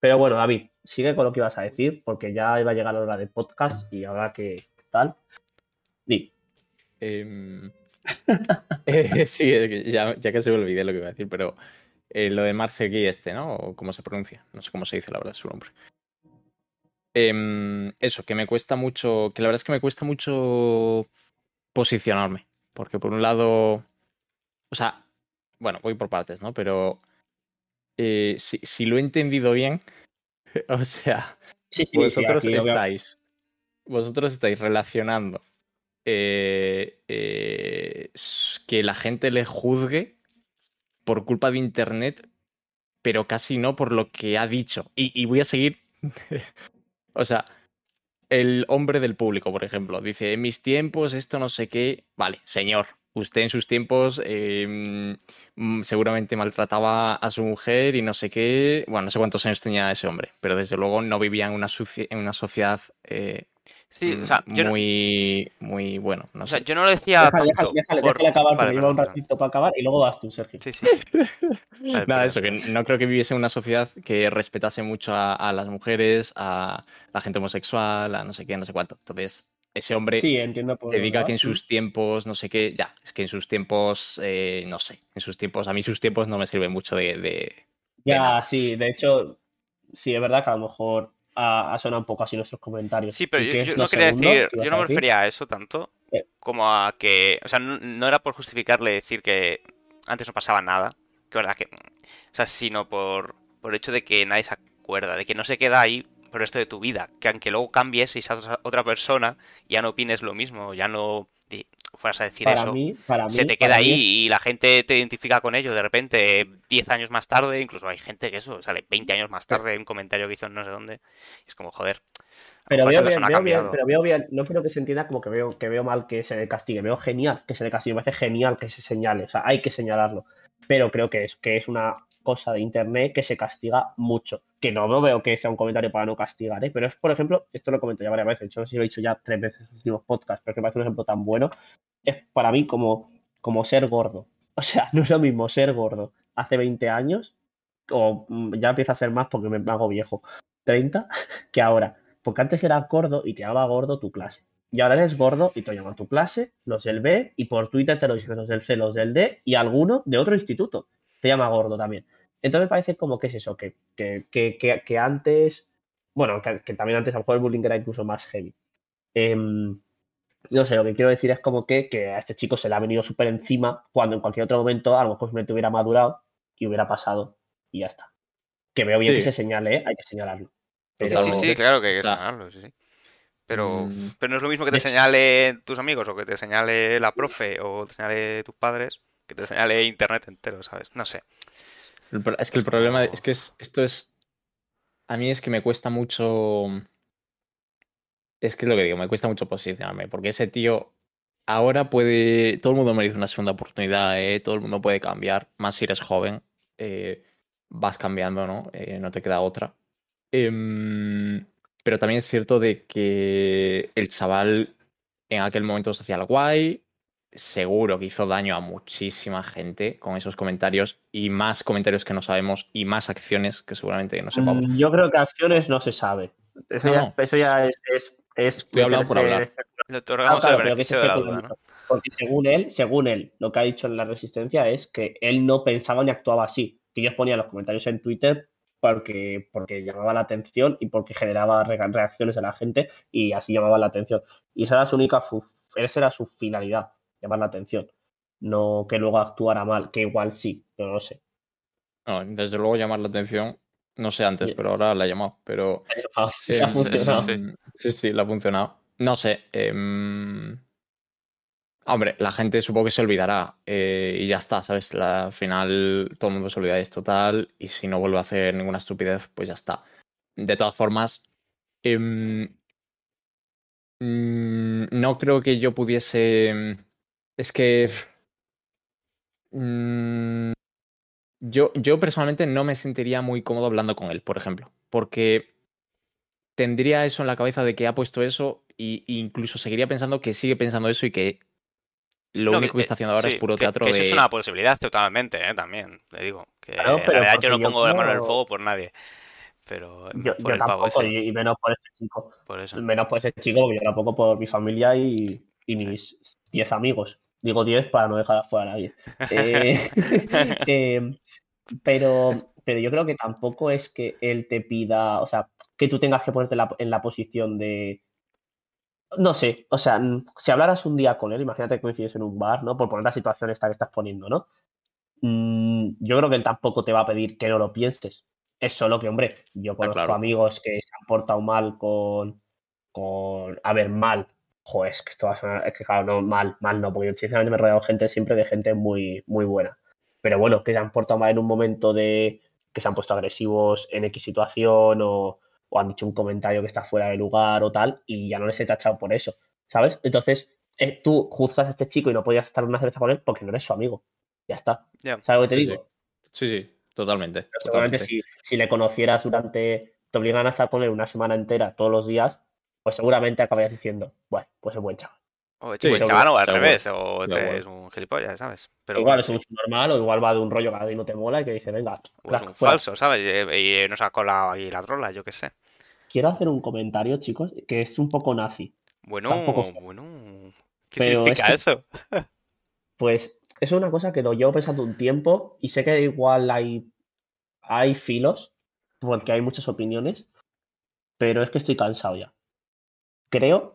Pero bueno, David, sigue con lo que ibas a decir, porque ya iba a llegar la hora del podcast y ahora que tal. Di. Em, eh, sí, que ya, ya casi me olvidé lo que iba a decir, pero eh, lo de Marsegui este, ¿no? O cómo se pronuncia. No sé cómo se dice la verdad su nombre. Em, eso, que me cuesta mucho, que la verdad es que me cuesta mucho posicionarme. Porque por un lado, o sea, bueno, voy por partes, ¿no? Pero eh, si, si lo he entendido bien, o sea, Sí, sí, vosotros estáis vosotros estáis relacionando eh, eh, que la gente le juzgue por culpa de internet pero casi no por lo que ha dicho y, voy a seguir o sea el hombre del público por ejemplo dice en mis tiempos esto no sé qué vale señor usted en sus tiempos eh, mm, seguramente maltrataba a su mujer y no sé qué. Bueno, no sé cuántos años tenía ese hombre, pero desde luego no vivía en una, suci- en una sociedad eh, Sí, o sea, yo no, muy, muy bueno. No o sea, sé. yo no lo decía Déjale, déjale, tanto déjale, por- déjale acabar, Vale, porque lleva un ratito para acabar y luego vas tú, Sergio. Sí, sí. Vale, Nada, eso, que no creo que viviese en una sociedad que respetase mucho a, a las mujeres, a la gente homosexual, a no sé qué, no sé cuánto. Entonces, ese hombre Sí, entiendo por vas, que en sí. sus tiempos, no sé qué, ya, es que en sus tiempos, eh, no sé, en sus tiempos, a mí sus tiempos no me sirven mucho de... de- Ya, sí, de hecho, sí, es verdad que a lo mejor ha, sonado un poco así nuestros comentarios. Sí, pero ¿Y yo, no quería segundo decir, yo no me refería a eso tanto Eh. como a que, o sea, no, no era por justificarle decir que antes no pasaba nada, que verdad que, o sea, sino por, por el hecho de que nadie se acuerda, de que no se queda ahí por el resto de tu vida, que aunque luego cambies y seas otra persona, ya no opines lo mismo, ya no fueras a decir Para eso. mí, para mí, se te queda ahí y la gente te identifica con ello de repente 10 años más tarde, incluso hay gente que eso sale 20 años más tarde un comentario que hizo en no sé dónde. Y es como, joder. Pero veo bien, veo bien, pero veo bien, no quiero que se entienda como que veo, que veo mal que se le castigue, veo genial que se le castigue, me parece genial que se señale, o sea, hay que señalarlo, pero creo que es, que es una cosa de internet que se castiga mucho, que no lo veo que sea un comentario para no castigar, ¿eh? pero es, por ejemplo, esto lo comento ya varias veces, yo no lo he dicho ya tres veces en los últimos podcasts, pero que parece un ejemplo tan bueno, es para mí como, como ser gordo, o sea, no es lo mismo ser gordo hace 20 años, o mm, ya empieza a ser más porque me hago viejo, 30, que ahora. Porque antes eras gordo y te llamaba gordo tu clase. Y ahora eres gordo y te llaman tu clase, los del B, y por Twitter te lo dicen los del C, los del D, y alguno de otro instituto te llama gordo también. Entonces me parece como que es eso, que, que, que, que, que antes, bueno, que, que también antes a lo mejor el bullying era incluso más heavy. Em, no sé, lo que quiero decir es como que, que a este chico se le ha venido súper encima cuando en cualquier otro momento a lo mejor simplemente hubiera madurado y hubiera pasado y ya está. Que veo bien Sí. que se señale, ¿eh? hay que señalarlo. Sí, Pero- sí, sí, claro que hay que señalarlo, sí, sí. Pero, Mm, pero no es lo mismo que te señale tus amigos o que te señale la profe o te señale tus padres que te señale internet entero, ¿sabes? No sé. es que el problema es que es, esto es. A mí es que me cuesta mucho. Es que es lo que digo, me cuesta mucho posicionarme. Porque ese tío ahora puede. Todo el mundo merece una segunda oportunidad, ¿eh? Todo el mundo puede cambiar. Más si eres joven. eh, vas cambiando, ¿no? Eh, no te queda otra. Em, pero también es cierto de que el chaval en aquel momento se hacía el guay. Seguro que hizo daño a muchísima gente con esos comentarios y más comentarios que no sabemos y más acciones que seguramente no sepamos. Mm, Yo creo que acciones no se sabe. Eso, No, ya, no. eso ya es, es, es Estoy hablando por hablar. Le Ah, otorgamos claro, el pero que se beneficio de la especula duda, ¿no? mucho. Porque según él, según él, lo que ha dicho en la resistencia es que él no pensaba ni actuaba así. Que ellos ponían los comentarios en Twitter porque, porque llamaba la atención y porque generaba re- reacciones de la gente y así llamaba la atención. Y esa era su única, esa era su finalidad, llamar la atención. No que luego actuara mal, que igual sí, pero no sé. No, desde luego llamar la atención, no sé antes, pero ahora la he llamado. Pero Ah, sí, ha sí, funcionado. sí. sí, sí, le ha funcionado. No sé. em, Hombre, la gente supongo que se olvidará eh, y ya está, ¿sabes? La- al final todo el mundo se olvida de esto tal y si no vuelve a hacer ninguna estupidez, pues ya está. De todas formas, em, mm, no creo que yo pudiese... Es que... mm, yo, yo personalmente no me sentiría muy cómodo hablando con él, por ejemplo, porque tendría eso en la cabeza de que ha puesto eso y, y incluso seguiría pensando que sigue pensando eso y que lo No, único que está haciendo ahora sí, es puro que- teatro que eso de... es una posibilidad totalmente, ¿eh? También, le digo. Que Claro, la pero verdad yo no yo pongo la mano en el fuego por nadie. Pero Yo, por yo el pavo tampoco, ese, y, y menos por este chico. por eso. Menos por ese chico, porque yo tampoco por mi familia y, y mis 10 amigos. Digo 10 para no dejar afuera a nadie. Eh, eh, pero, pero yo creo que tampoco es que él te pida, o sea, que tú tengas que ponerte la- en la posición de. No sé, o sea, si hablaras un día con él, imagínate que coincides en un bar, ¿no? Por poner la situación esta que estás poniendo, ¿no? Mm, yo creo que él tampoco te va a pedir que no lo pienses. Es solo que, hombre, yo conozco claro. amigos que se han portado mal con, con, a ver, mal. Joder, es que esto va a sonar, es que claro, no, mal, mal no, porque yo sinceramente me he rodeado gente siempre de gente muy, muy buena. Pero bueno, que se han portado mal en un momento de que se han puesto agresivos en X situación o, o han dicho un comentario que está fuera de lugar o tal, y ya no les he tachado por eso, ¿sabes? Entonces, eh, tú juzgas a este chico y no podías estar una cerveza con él porque no eres su amigo. Ya está. ¿Sabes lo que te Sí, digo? Sí, sí, totalmente. Pero seguramente totalmente. si, si le conocieras durante, te obligan a estar con él una semana entera todos los días, pues seguramente acabarías diciendo, bueno, pues es buen chaval. O Sí, chico, el seguro, chaval o al seguro, revés, o es un gilipollas, ¿sabes? Pero igual bueno, es sí. un subnormal o igual va de un rollo que a ti no te mola y que dice, venga, O es un fuera. falso, ¿sabes? Y, y nos ha colado ahí la trola, yo qué sé. Quiero hacer un comentario, chicos, que es un poco nazi. Bueno, Tampoco bueno. ¿Qué Pero significa es eso? Pues es una cosa que lo llevo pensando un tiempo y sé que igual hay, hay filos, porque hay muchas opiniones, pero es que estoy cansado ya. Creo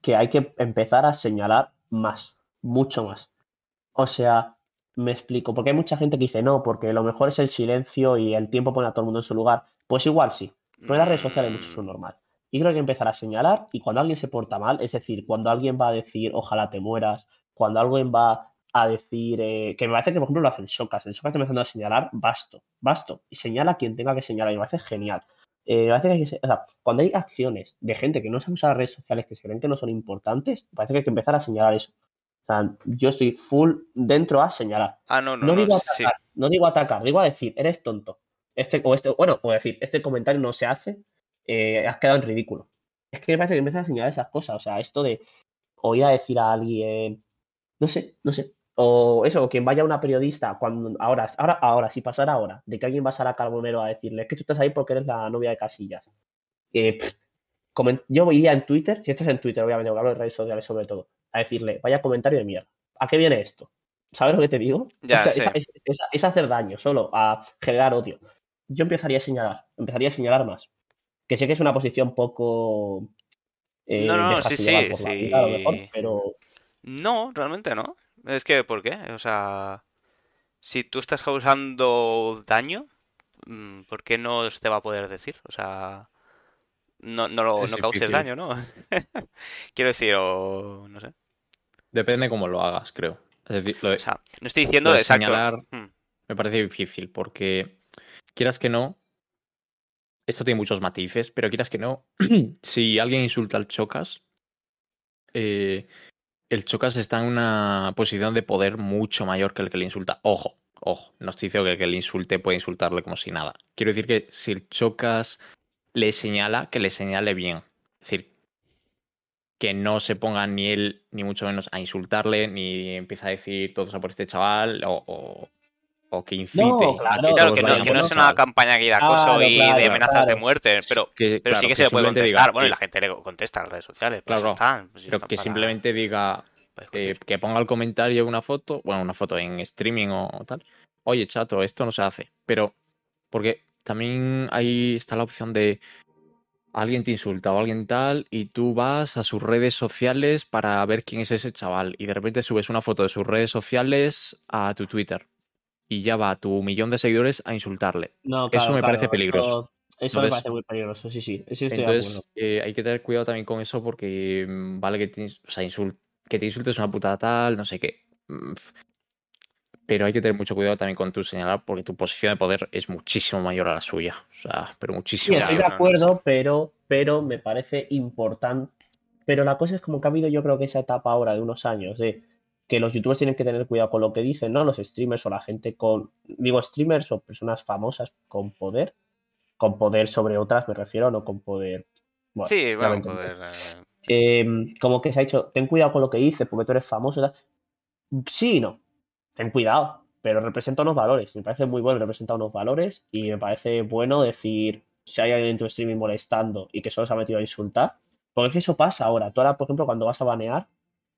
que hay que empezar a señalar más, mucho más. O sea, me explico, porque hay mucha gente que dice no, porque lo mejor es el silencio y el tiempo pone a todo el mundo en su lugar. Pues igual sí, pero en las redes sociales mucho es Mm, normal. Y creo que empezar a señalar y cuando alguien se porta mal, es decir, cuando alguien va a decir ojalá te mueras, cuando alguien va a decir, eh, que me parece que por ejemplo lo hacen Socas, en Socas está empezando a señalar, basto, basto, y señala a quien tenga que señalar, y me parece genial. Eh, parece que o sea, cuando hay acciones de gente que no sabe usar redes sociales, que se creen que no son importantes, parece que hay que empezar a señalar eso. O sea, yo estoy full dentro a señalar. Ah, no, no, No no, digo sí. atacar, no digo atacar, digo a decir, eres tonto. Este, o este, bueno, o decir, este comentario no se hace, eh, has quedado en ridículo. Es que me parece que empiezas a señalar esas cosas. O sea, esto de oír a decir a alguien, no sé, no sé. O eso, o quien vaya a una periodista, cuando ahora, ahora, ahora, si pasara ahora, de que alguien va a Sara Carbonero a decirle, es que tú estás ahí porque eres la novia de Casillas. Eh, pff, yo iría en Twitter, si esto es en Twitter, obviamente, porque hablo de redes sociales sobre todo, a decirle, vaya comentario de mierda. ¿A qué viene esto? ¿Sabes lo que te digo? Ya, O sea, sí. esa- es, es- es hacer daño solo, a generar odio. Yo empezaría a señalar, empezaría a señalar más. Que sé que es una posición poco. eh, No, no, sí, sí, sí. vida, a lo mejor, pero. No, realmente no. Es que, ¿por qué? O sea, si tú estás causando daño, mm, ¿por qué no te va a poder decir? O sea, no, no, lo, no causes daño, ¿no? Quiero decir, o no sé. Depende cómo lo hagas, creo. Es decir, lo de, O sea, no estoy diciendo lo de exacto. señalar Mm, me parece difícil porque, quieras que no, esto tiene muchos matices, pero quieras que no, si alguien insulta al Chocas, eh, el Chocas está en una posición de poder mucho mayor que el que le insulta. Ojo, ojo, no estoy diciendo que el que le insulte puede insultarle como si nada. Quiero decir que si el Chocas le señala, que le señale bien. Es decir, que no se ponga ni él, ni mucho menos a insultarle, ni empieza a decir todos a por este chaval, o, o- o que incite No, a claro, que Claro, todos que no, que es una campaña de acoso Claro, y claro, de amenazas de muerte, pero, Que, pero claro, sí que que se le puede diga contestar. Bueno, y la gente le contesta en las redes sociales. Pues Claro, pues pero que simplemente diga para eh, que ponga el comentario una foto, bueno, una foto en streaming o tal. Oye, chato, esto no se hace. Pero, porque también ahí está la opción de alguien te insulta o alguien tal, y tú vas a sus redes sociales para ver quién es ese chaval. Y de repente subes una foto de sus redes sociales a tu Twitter. Y ya va tu millón de seguidores a insultarle. No, Eso me claro, parece peligroso. Eso, eso me parece muy peligroso, sí, sí. Sí, estoy. Entonces, eh, hay que tener cuidado también con eso porque mm, vale que te, o sea, insul- que te insultes una putada tal, no sé qué. Mm, Pero hay que tener mucho cuidado también con tu señalar porque tu posición de poder es muchísimo mayor a la suya. O sea, pero Sí, muchísimo estoy ya, de no, acuerdo, pero, pero me parece importante. Pero la cosa es como que ha habido, yo creo que esa etapa ahora de unos años de que los youtubers tienen que tener cuidado con lo que dicen, ¿no? Los streamers o la gente con, digo, streamers o personas famosas con poder, con poder sobre otras me refiero, no con poder. Bueno, Sí, bueno, poder, eh, Eh, como que se ha dicho, ten cuidado con lo que dices porque tú eres famoso. tal. Sí y no, ten cuidado, pero representa unos valores. Me parece muy bueno representar unos valores y me parece bueno decir si hay alguien en tu streaming molestando y que solo se ha metido a insultar. Porque es que eso pasa ahora. Tú ahora, por ejemplo, cuando vas a banear,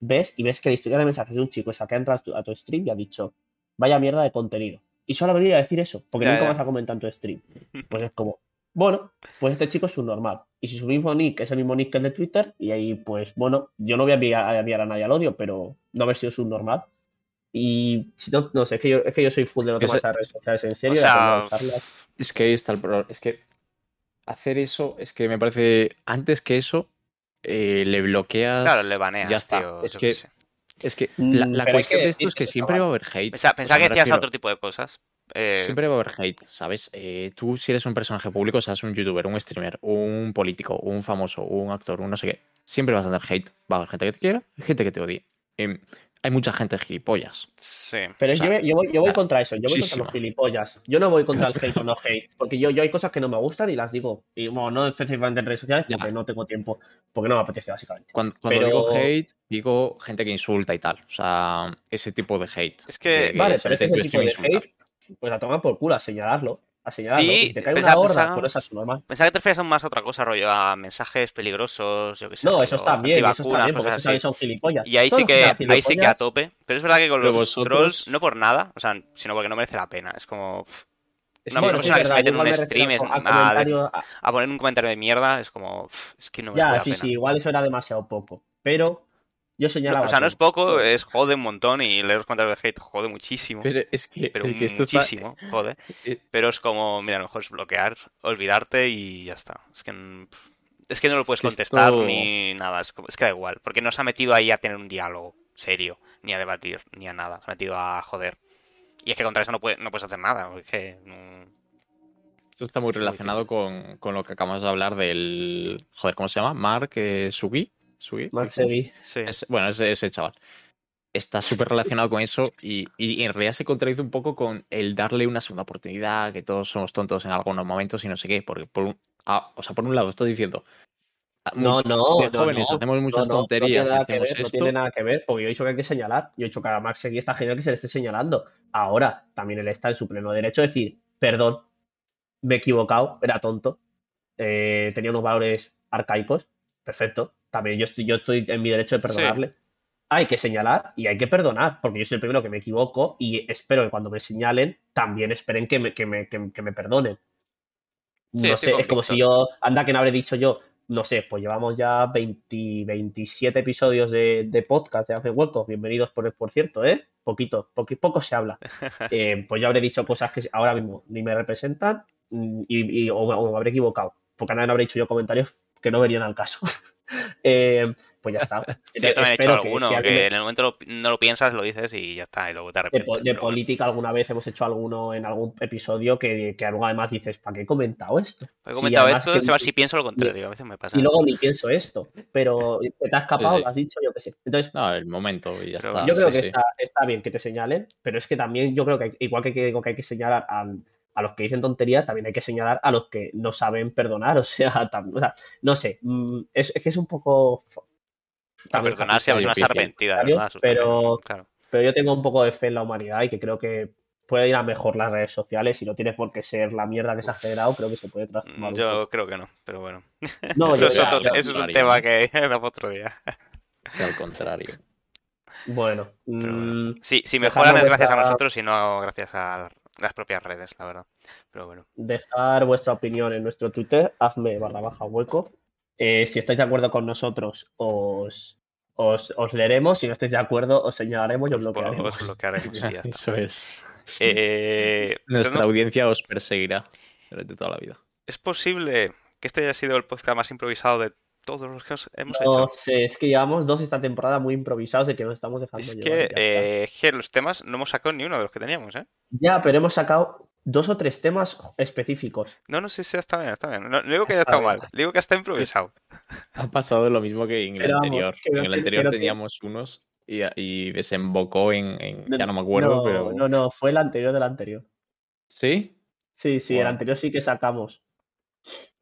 ves y ves que la historia de mensajes de un chico esa que ha entrado a tu, stream y ha dicho, vaya mierda de contenido. Y solo venido a decir eso, porque Ya, nunca ya. vas a comentar en tu stream. Pues es como, bueno, pues este chico es un normal. Y si su mismo nick es el mismo nick que el de Twitter, y ahí, pues bueno, yo no voy a enviar a, enviar a nadie al odio, pero no haber sido subnormal. Y si no, no sé, es que yo, es que yo soy full de no Que tomar esas redes sociales en serio, O sea, usarlas. Es que ahí está el problema. Es que hacer eso, es que me parece, antes que eso, eh, le bloqueas. Claro, le baneas, Ya está. tío. es que, es que la, Mm, la cuestión que de esto es que siempre va a haber hate. Pensaba, O pensaba sea, que decías otro tipo de cosas. Eh, Siempre va a haber hate, ¿sabes? Eh, tú si eres un personaje público, seas un youtuber, un streamer, un político, un famoso, un actor, un no sé qué, siempre vas a tener hate. Va a haber gente que te quiera y gente que te odie. Hay mucha gente gilipollas. Sí. Pero o sea, yo, voy- yo voy, yo voy claro, contra eso, yo voy contra los gilipollas. Yo no voy contra el hate o no hate, porque yo, yo hay cosas que no me gustan y las digo. Y bueno, no específicamente en redes sociales Ya. porque no tengo tiempo, porque no me apetece básicamente. Cuando, cuando Pero- digo hate, digo gente que insulta y tal. O sea, ese tipo de hate. Es que- De Vale, se pero es que mete en ese tu tipo de hate, pues a tomar por culo, a señalarlo. A señalarlo. Sí, y te cae pensaba- una horda, pensaba- por eso es normal. Pensaba que te referías más a otra cosa, rollo, a mensajes peligrosos, yo qué sé. No, eso está bien, eso está bien, porque esos también son gilipollas. Y ahí Todos sí que, ahí sí que a tope. Pero es verdad que con los vosotros- trolls, no por nada, o sea, sino porque no merece la pena. Es como. pff, Es Una que- persona que se mete en un stream a a, a- poner un comentario de mierda es como. pff, Es que no me Ya, la sí, pena. sí, igual eso era demasiado poco. Pero yo señalaba. o sea, no es poco, es jode un montón y leer los comentarios de hate jode muchísimo. Pero es que, Pero es que esto está- muchísimo, jode. eh, Pero es como, mira, a lo mejor es bloquear, olvidarte y ya está. Es que, mm, es que no lo puedes que contestar esto- ni nada. Es, como- es que da igual. Porque no se ha metido ahí a tener un diálogo serio, ni a debatir, ni a nada. Se ha metido a joder. Y es que contra eso no, puede- no puedes hacer nada. porque mm, Esto está muy muy relacionado con, con lo que acabamos de hablar del. Joder, ¿cómo se llama? Mark eh, Sugi. Sugi. Mark Sevi. sí. Es- bueno, ese, ese chaval. Está súper relacionado con eso y, y en realidad se contradice un poco con el darle una segunda oportunidad, que todos somos tontos en algunos momentos y no sé qué. Porque, por un, ah, o sea, por un lado, estoy diciendo. ah, No, no, de jóvenes no, hacemos muchas no, no, tonterías No y tiene, nada que hacemos ver, no tiene nada que ver, porque yo he dicho que hay que señalar. Yo he dicho que a Max Segui está genial que se le esté señalando. Ahora, también él está en su pleno derecho de decir, perdón, me he equivocado, era tonto, eh, tenía unos valores arcaicos, perfecto. También yo estoy, yo estoy en mi derecho de Sí. perdonarle. Hay que señalar y hay que perdonar, porque yo soy el primero que me equivoco y espero que cuando me señalen, también esperen que me, que me, que- que me perdonen. Sí, no sé, es como si yo, anda que no habré dicho yo, no sé, pues llevamos ya 20, 27 episodios de, de podcast de Hace Hueco, bienvenidos por, por cierto, ¿eh? Poquito, poqui- poco se habla. Eh, pues yo habré dicho cosas que ahora mismo ni me representan mm, y, y- o, o me habré equivocado, porque a nadie habré dicho yo comentarios que no verían al caso. Eh, pues ya está. Sí, yo también he hecho que alguno, si que, alguien me- en el momento lo- no lo piensas, lo dices y ya está, y luego te de, arrepientes. po- de bueno. política alguna vez hemos hecho alguno en algún episodio que, que algo además dices, ¿para qué he comentado esto? He comentado esto, que- a ver si pienso lo contrario, a veces me pasa. y luego ni pienso esto, pero te has escapado, Sí, sí. lo has dicho, yo qué sé. Entonces, No, el momento y ya Pero está. yo creo sí, que sí. está, está bien que te señalen, pero es que también yo creo que hay- igual que digo que hay que señalar al- a los que dicen tonterías, también hay que señalar a los que no saben perdonar, o sea, tam- o sea, no sé, mm, es, es que es un poco... A también perdonar si la persona está arrepentida, de verdad. pero- Claro. pero yo tengo un poco de fe en la humanidad y que creo que puede ir a mejor las redes sociales y no tiene por qué ser la mierda que se ha generado, creo que se puede transformar. un Yo creo que no, pero bueno. No, eso, yo- es ya, otro- ya, eso es un tema que da para otro día. Sea al contrario. Bueno, Pero bueno. mm, Sí, si mejoran es gracias a vuestra- nosotros y no gracias a las propias redes, la verdad. Pero bueno. dejar vuestra opinión en nuestro Twitter, hazme barra baja hueco. Eh, si estáis de acuerdo con nosotros, os, os, os leeremos. Si no estáis de acuerdo, os señalaremos y os bloquearemos. os bloquearemos y ya está. Eso es. Eh, Nuestra no- audiencia os perseguirá durante toda la vida. ¿Es posible que este haya sido el podcast más improvisado de todos los que os hemos No hecho? sé, es que llevamos dos esta temporada muy improvisados de que nos estamos dejando Es llevar, que, está. eh, es que los temas no hemos sacado ni uno de los que teníamos, ¿eh? Ya, pero hemos sacado dos o tres temas específicos. No, no, sí, sí, está bien, está bien. No, no digo que haya Está estado mal, digo que está improvisado. Ha pasado lo mismo que en el Pero anterior. en el que- anterior que- teníamos unos y, y desembocó en, en- Ya no me acuerdo, no, pero. No, no, fue el anterior del anterior. ¿Sí? Sí, sí, el anterior sí que sacamos.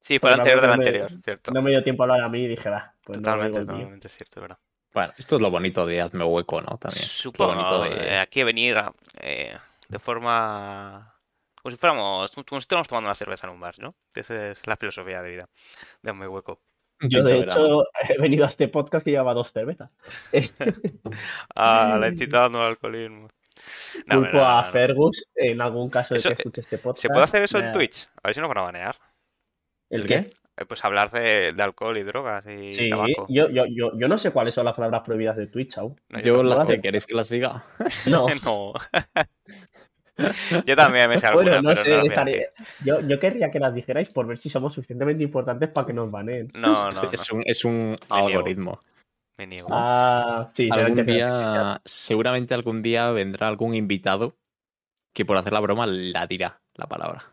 Sí, fue el anterior del no me- anterior, cierto. No me dio tiempo a hablar a mí y dije, va, pues no totalmente, mío. totalmente cierto, ¿verdad? Bueno, esto es lo bonito de Hazme Hueco, ¿no? También. Supongo, bonito eh, de. aquí venir eh, de forma... Como si fuéramos, como si estuviéramos tomando una cerveza en un bar, ¿no? Esa es la filosofía de vida de muy hueco. Yo, de hecho, he venido a este podcast que llevaba dos cervezas. Ah, la incitando al alcoholismo. No, Culpo no, no, a no. Fergus, en algún caso de Eso, que eh, escuche este podcast. ¿Se puede hacer eso en Twitch? A ver si nos van a banear. ¿El ¿El qué? qué? Eh, Pues hablar de, de alcohol y drogas y Sí, tabaco. yo, yo, yo, yo no sé cuáles son las palabras prohibidas de Twitch aún. No, Yo las que queréis que las diga. No, No. yo también me sé alguna, bueno, no pero sé, no yo, yo querría que las dijerais por ver si somos suficientemente importantes para que nos baneen. No, no, no. Es un, es un Me niego. algoritmo. Me niego. Ah, sí, Algún día, seguramente algún día vendrá algún invitado que por hacer la broma la dirá la palabra.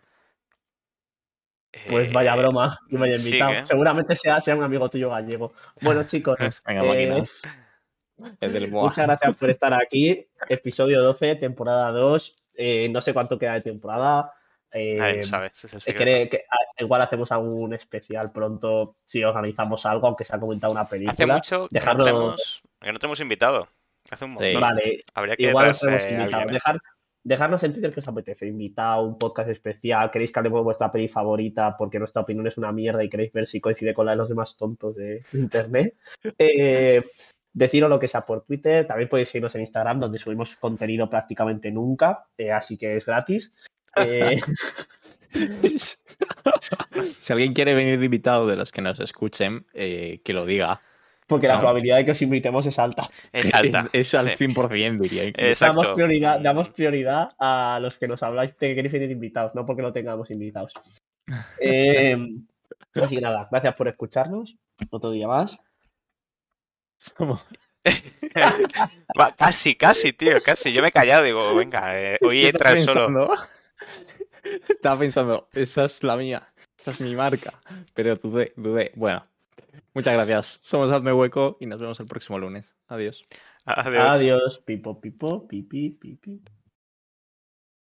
Pues vaya Eh, broma, que me haya sigue. invitado. Seguramente sea, sea un amigo tuyo gallego. Bueno, chicos, Venga, eh, del Boa. muchas gracias por estar aquí. Episodio 12, temporada 2. Eh, no sé cuánto queda de temporada. Nadie lo sabe, ese es el secreto. cree que- ah, igual hacemos algún especial pronto si organizamos algo, aunque se ha comentado una película. Hace mucho que no, tenemos, que no tenemos invitado. Hace un montón. Sí. Vale, Habría que igual os traerse hemos invitado. Dejar, dejarnos en Twitter que os apetece. Invitado, un podcast especial. ¿Queréis que hablemos de vuestra peli favorita porque nuestra opinión es una mierda y queréis ver si coincide con la de los demás tontos de internet? Eh, deciros lo que sea por Twitter. También podéis seguirnos en Instagram, donde subimos contenido prácticamente nunca, eh, así que es gratis. Eh, si alguien quiere venir de invitado de los que nos escuchen, eh, que lo diga. Porque la probabilidad de que os invitemos es alta. Es alta. Es, es al sí. 100%, diría. Exacto. Damos prioridad, damos prioridad a los que nos habláis de que queréis venir invitados, no porque no tengamos invitados. Eh, así que nada, gracias por escucharnos. Otro día más. Somos- Va, casi, casi, tío, casi. Yo me he callado, digo, venga, eh, hoy entra el solo. Estaba pensando, esa es la mía, esa es mi marca. Pero dudé, dudé. Bueno, muchas gracias. Somos Hazme Hueco y nos vemos el próximo lunes. Adiós. Adiós. Adiós. Pipo, pipo, pipi, pipi.